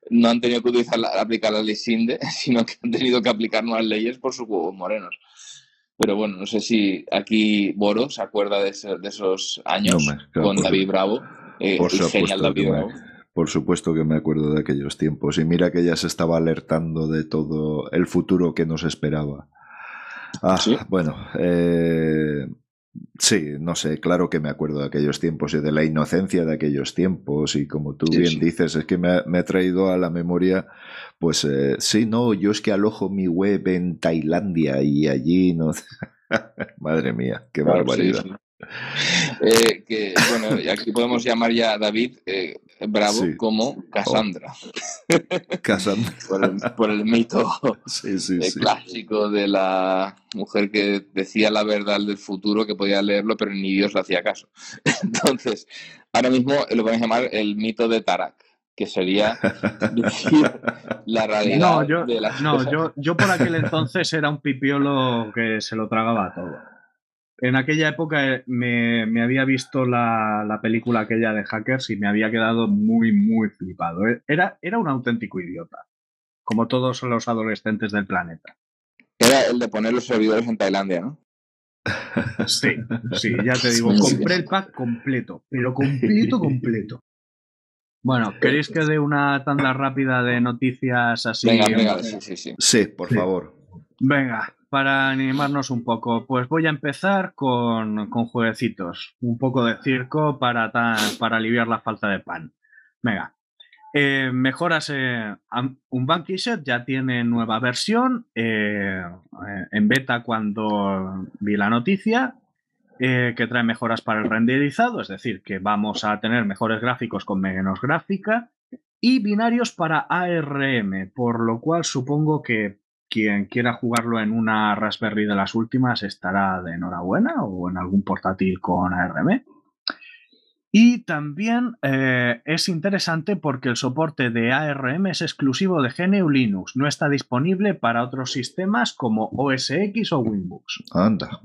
no han tenido que utilizar la- aplicar la ley SINDE, *laughs* sino que han tenido que aplicar nuevas leyes por sus huevos morenos. Pero bueno, no sé si aquí Boro se acuerda de, ese- de esos años No me- claro, con David Bravo, eh, por el genial David me- Bravo. Por supuesto que me acuerdo de aquellos tiempos. Y mira que ya se estaba alertando de todo el futuro que nos esperaba. Ah, Sí. bueno, eh, sí, no sé, claro que me acuerdo de aquellos tiempos y de la inocencia de aquellos tiempos. Y como tú Sí, bien sí. dices, es que me ha, me ha traído a la memoria, pues eh, sí, no, yo es que alojo mi web en Tailandia y allí no. *laughs* Madre mía, qué Claro, barbaridad. sí. Eh, que, bueno, y aquí podemos llamar ya a David eh, Bravo Sí. como Cassandra, *laughs* por, el, por el mito Sí, sí, eh, sí. clásico de la mujer que decía la verdad del futuro, que podía leerlo, pero ni Dios le hacía caso. *laughs* Entonces, ahora mismo lo a llamar el mito de Tarak, que sería *laughs* decir la realidad No, yo, de las no cosas. yo, yo por aquel entonces era un pipiolo que se lo tragaba todo. En aquella época eh, me, me había visto la, la película aquella de hackers y me había quedado muy, muy flipado. Eh, Era, era un auténtico idiota, como todos los adolescentes del planeta. Era el de poner los servidores en Tailandia, ¿no? *laughs* *laughs* Sí, sí, ya te digo, compré el pack completo, pero completo, completo. Bueno, ¿queréis que dé una tanda rápida de noticias así? Venga, venga, sí, sí, sí. Sí, por Sí. favor. Venga, para animarnos un poco, pues voy a empezar con, con jueguecitos, un poco de circo para, para aliviar la falta de pan. Venga, eh, mejoras, eh, un Banquishet ya tiene nueva versión eh, en beta cuando vi la noticia, que trae mejoras para el renderizado, es decir, que vamos a tener mejores gráficos con menos gráfica y binarios para ARM, por lo cual supongo que quien quiera jugarlo en una Raspberry de las últimas estará de enhorabuena o en algún portátil con ARM. Y también eh, es interesante porque el soporte de ARM es exclusivo de GNU Linux, no está disponible para otros sistemas como OS X o Winbooks. Anda.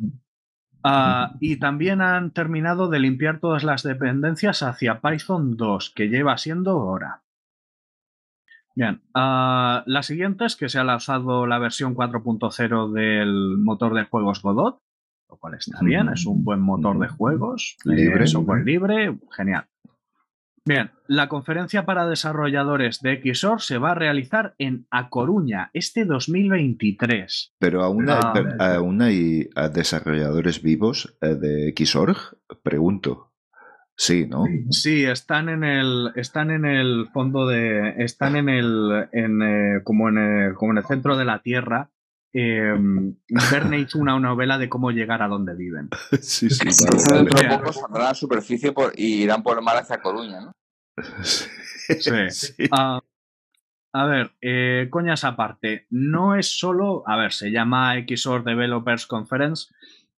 Ah, y también han terminado de limpiar todas las dependencias hacia Python 2, que lleva siendo hora. Bien, ah, la siguiente es que se ha lanzado la versión 4.0 del motor de juegos Godot, lo cual está bien, es un buen motor de juegos, libre, software libre, genial. Bien, la conferencia para desarrolladores de XOR se va a realizar en A Coruña este 2023. Pero aún hay, ah, aún hay desarrolladores vivos eh, de XOR, pregunto. Sí, ¿no? Sí, están en el, están en el fondo de, están en el, en, eh, como, en el, como en el centro de la Tierra eh, Verne hizo una novela de cómo llegar a donde viven. *laughs* Sí, sí. Dentro de poco saldrán a la superficie por, y irán por el mar hacia Coruña, ¿no? *laughs* Sí. Ah, a ver, eh, coñas aparte, no es solo, a ver, se llama XOR Developers Conference,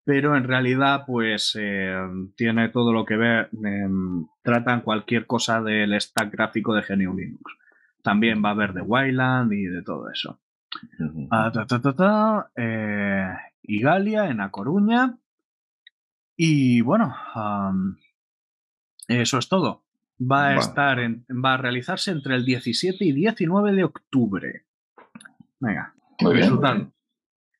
pero en realidad pues eh, tiene todo lo que ver, em, tratan cualquier cosa del stack gráfico de GNU Linux. También va a haber de Wayland y de todo eso. Ah, eh, y Galia en A Coruña. Y bueno, eso es todo. Va a estar va a realizarse entre el 17 y 19 de octubre. Venga, disfrutando.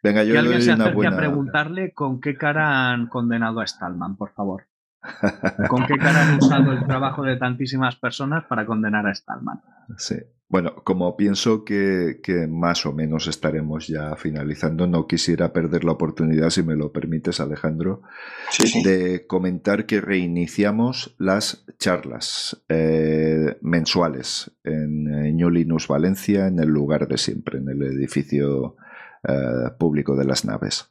Venga, yo que alguien se acerque buena... a preguntarle con qué cara han condenado a Stallman, por favor. *laughs* ¿Con qué cara han usado el trabajo de tantísimas personas para condenar a Stallman? Sí. Bueno, como pienso que, más o menos estaremos ya finalizando, no quisiera perder la oportunidad, si me lo permites, Alejandro, de comentar que reiniciamos las charlas eh, mensuales en New Linux Valencia, en el lugar de siempre, en el edificio eh, público de las naves.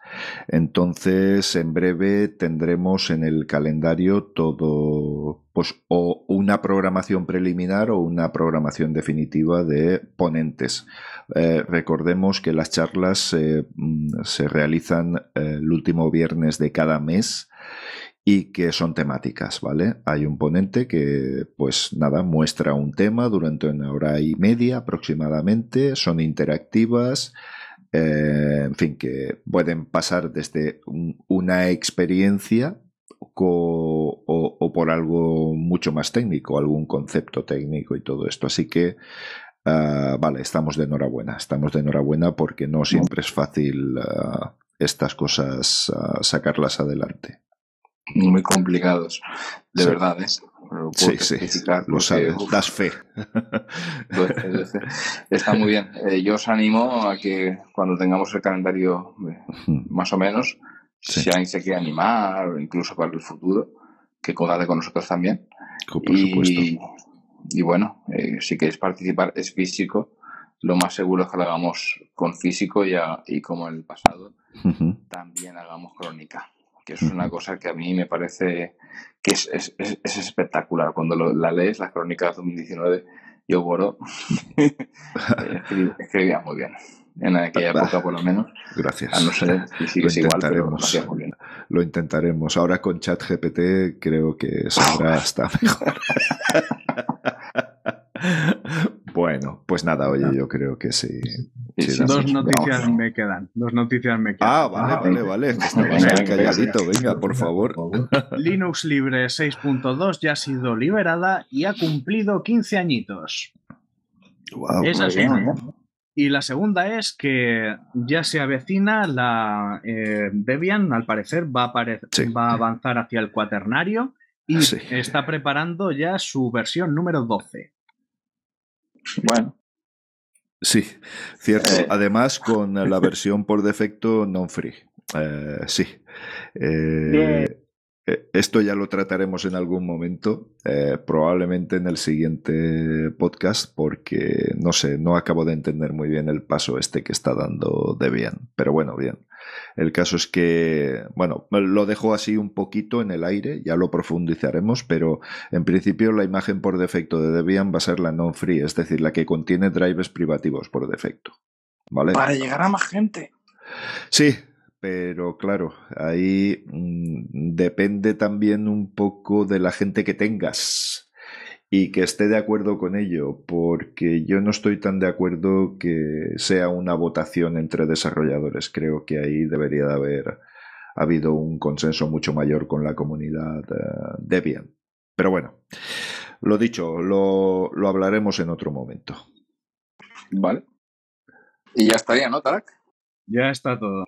Entonces, en breve tendremos en el calendario todo, pues, o una programación preliminar o una programación definitiva de ponentes. Eh, recordemos que las charlas mm, se realizan eh, el último viernes de cada mes y que son temáticas, ¿vale? Hay un ponente que, pues nada, muestra un tema durante una hora y media aproximadamente, son interactivas, eh, en fin, que pueden pasar desde una experiencia o, por algo mucho más técnico, algún concepto técnico y todo esto. Así que, ah, vale, estamos de enhorabuena, estamos de enhorabuena porque no siempre es fácil ah, estas cosas ah, sacarlas adelante. Muy complicados, de verdad, ¿eh? Sí, sí, lo sabes, das fe. Pues, está muy bien. Eh, yo os animo a que cuando tengamos el calendario eh, más o menos, si alguien se quiere animar, incluso para el futuro, que contacte con nosotros también. Por y, y bueno, eh, si queréis participar, es físico. Lo más seguro es que lo hagamos con físico y, y como en el pasado, también hagamos crónica que es una cosa que a mí me parece que es, es, es espectacular. Cuando la lees, las crónicas de 2019, yo Boro *laughs* escribía muy bien. En aquella época, por lo menos. Gracias. A no ser si sigues igual, pero muy bien. Lo intentaremos. Ahora con ChatGPT creo que saldrá hasta mejor. *laughs* *laughs* bueno, pues nada, oye, yo creo que sí. dos noticias me quedan. Dos noticias me quedan. Ah, vale, vale, vale. *laughs* calladito, venga, por favor. *laughs* Linux Libre 6.2 ya ha sido liberada y ha cumplido 15 añitos. Wow, Y la segunda es que ya se avecina la eh, Debian, al parecer, va a, va a avanzar hacia el cuaternario y está preparando ya su versión número 12. Bueno. Sí, cierto. Eh. Además, con la versión por defecto non-free. Eh, sí. Eh, eh, esto ya lo trataremos en algún momento, eh, probablemente en el siguiente podcast, porque no sé, no acabo de entender muy bien el paso este que está dando Debian. Pero bueno, bien. El caso es que, bueno, lo dejo así un poquito en el aire, ya lo profundizaremos, pero en principio la imagen por defecto de Debian va a ser la non-free, es decir, la que contiene drivers privativos por defecto. ¿Vale? Para llegar a más gente. Sí, pero claro, ahí mm, depende también un poco de la gente que tengas y que esté de acuerdo con ello, porque yo no estoy tan de acuerdo que sea una votación entre desarrolladores. Creo que ahí debería de haber habido un consenso mucho mayor con la comunidad uh, Debian. Pero bueno, lo dicho, lo, lo hablaremos en otro momento. Vale. Y ya estaría, ¿no, Tarak? Ya está todo.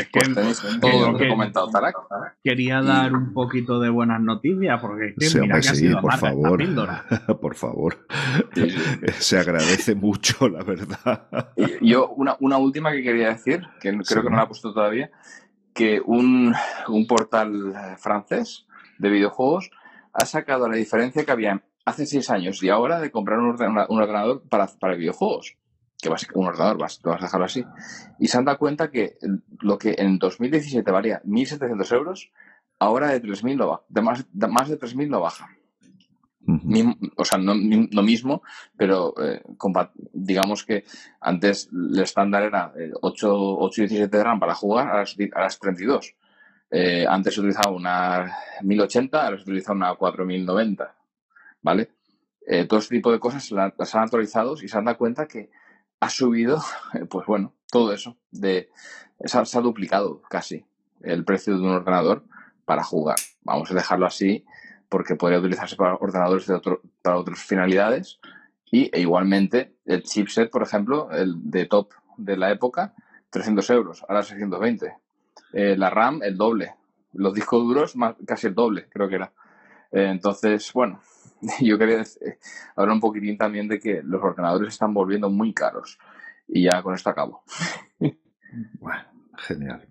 Es que, pues todo lo que he comentado, Tarak. Quería dar un poquito de buenas noticias porque es que Sí, mira hombre, que ha sí, sido por esta favor. píldora. *laughs* Por favor. Sí. *laughs* Se agradece mucho, la verdad. Y Yo, una, una última que quería decir, que creo Sí. que no la he puesto todavía, que un, un portal francés de videojuegos ha sacado la diferencia que había hace seis años y ahora de comprar un ordenador para, para videojuegos. Que vas, un ordenador, vas, tú vas a dejarlo así. Y se han dado cuenta que lo que en 2017 valía 1.700 euros, ahora de 3.000 lo ba- de más, de más de 3.000 lo baja. Mim- o sea, no lo mismo, pero eh, digamos que antes el estándar era eh, 8, 8 y 17 de RAM para jugar, es, di- ahora es 32. Eh, antes se utilizaba una 1080, ahora se utiliza una 4090. ¿Vale? Eh, todo este tipo de cosas las han actualizado y se han dado cuenta que ha subido, eh, pues bueno, todo eso. De, se, ha, duplicado casi el precio de un ordenador para jugar. Vamos a dejarlo así porque podría utilizarse para ordenadores de otro, para otras finalidades. Y e igualmente el chipset, por ejemplo, el de top de la época, 300 euros, ahora 620. Eh, la RAM, el doble. Los discos duros, más, casi el doble, creo que era. Eh, entonces, bueno, *laughs* yo quería eh, hablar un poquitín también de que los ordenadores se están volviendo muy caros. Y ya con esto acabo. *laughs* Bueno, genial.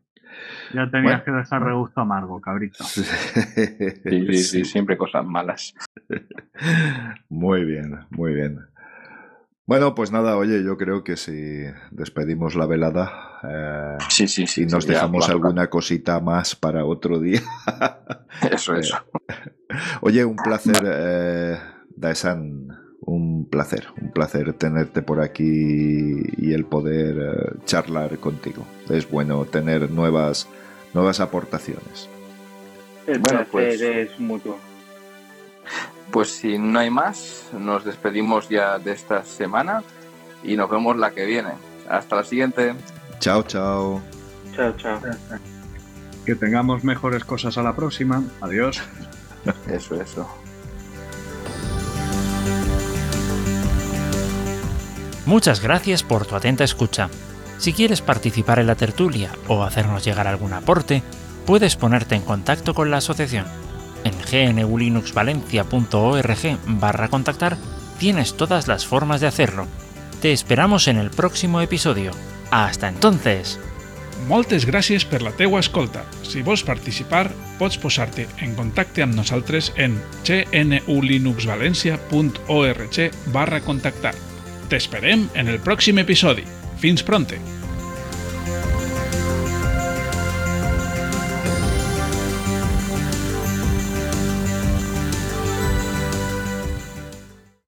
Ya tenías Bueno. que dejar regusto amargo, cabrito. Sí, sí, sí, siempre cosas malas. *laughs* Muy bien, muy bien. Bueno, pues nada, oye, yo creo que si despedimos la velada eh, Sí, sí, sí. y nos ya, dejamos alguna cosita más para otro día. *laughs* Eso, eso. *laughs* Oye, un placer, eh, Daesan, un placer, un placer tenerte por aquí y el poder eh, charlar contigo. Es bueno tener nuevas, nuevas aportaciones. El Bueno, placer pues- es mutuo. Pues si no hay más, nos despedimos ya de esta semana y nos vemos la que viene. Hasta la siguiente. Chao, chao. Chao, chao. Que tengamos mejores cosas a la próxima. Adiós. *laughs* Eso, eso. Muchas gracias por tu atenta escucha. Si quieres participar en la tertulia o hacernos llegar algún aporte, puedes ponerte en contacto con la asociación. En gnulinuxvalencia.org barra contactar tienes todas las formas de hacerlo. Te esperamos en el próximo episodio. Hasta entonces. Moltes gràcies per la teua escolta. Si vols participar, pots posar-te en contacte amb nosaltres en gnulinuxvalencia.org barra contactar. T'esperem en el pròxim episodi. Fins pronte!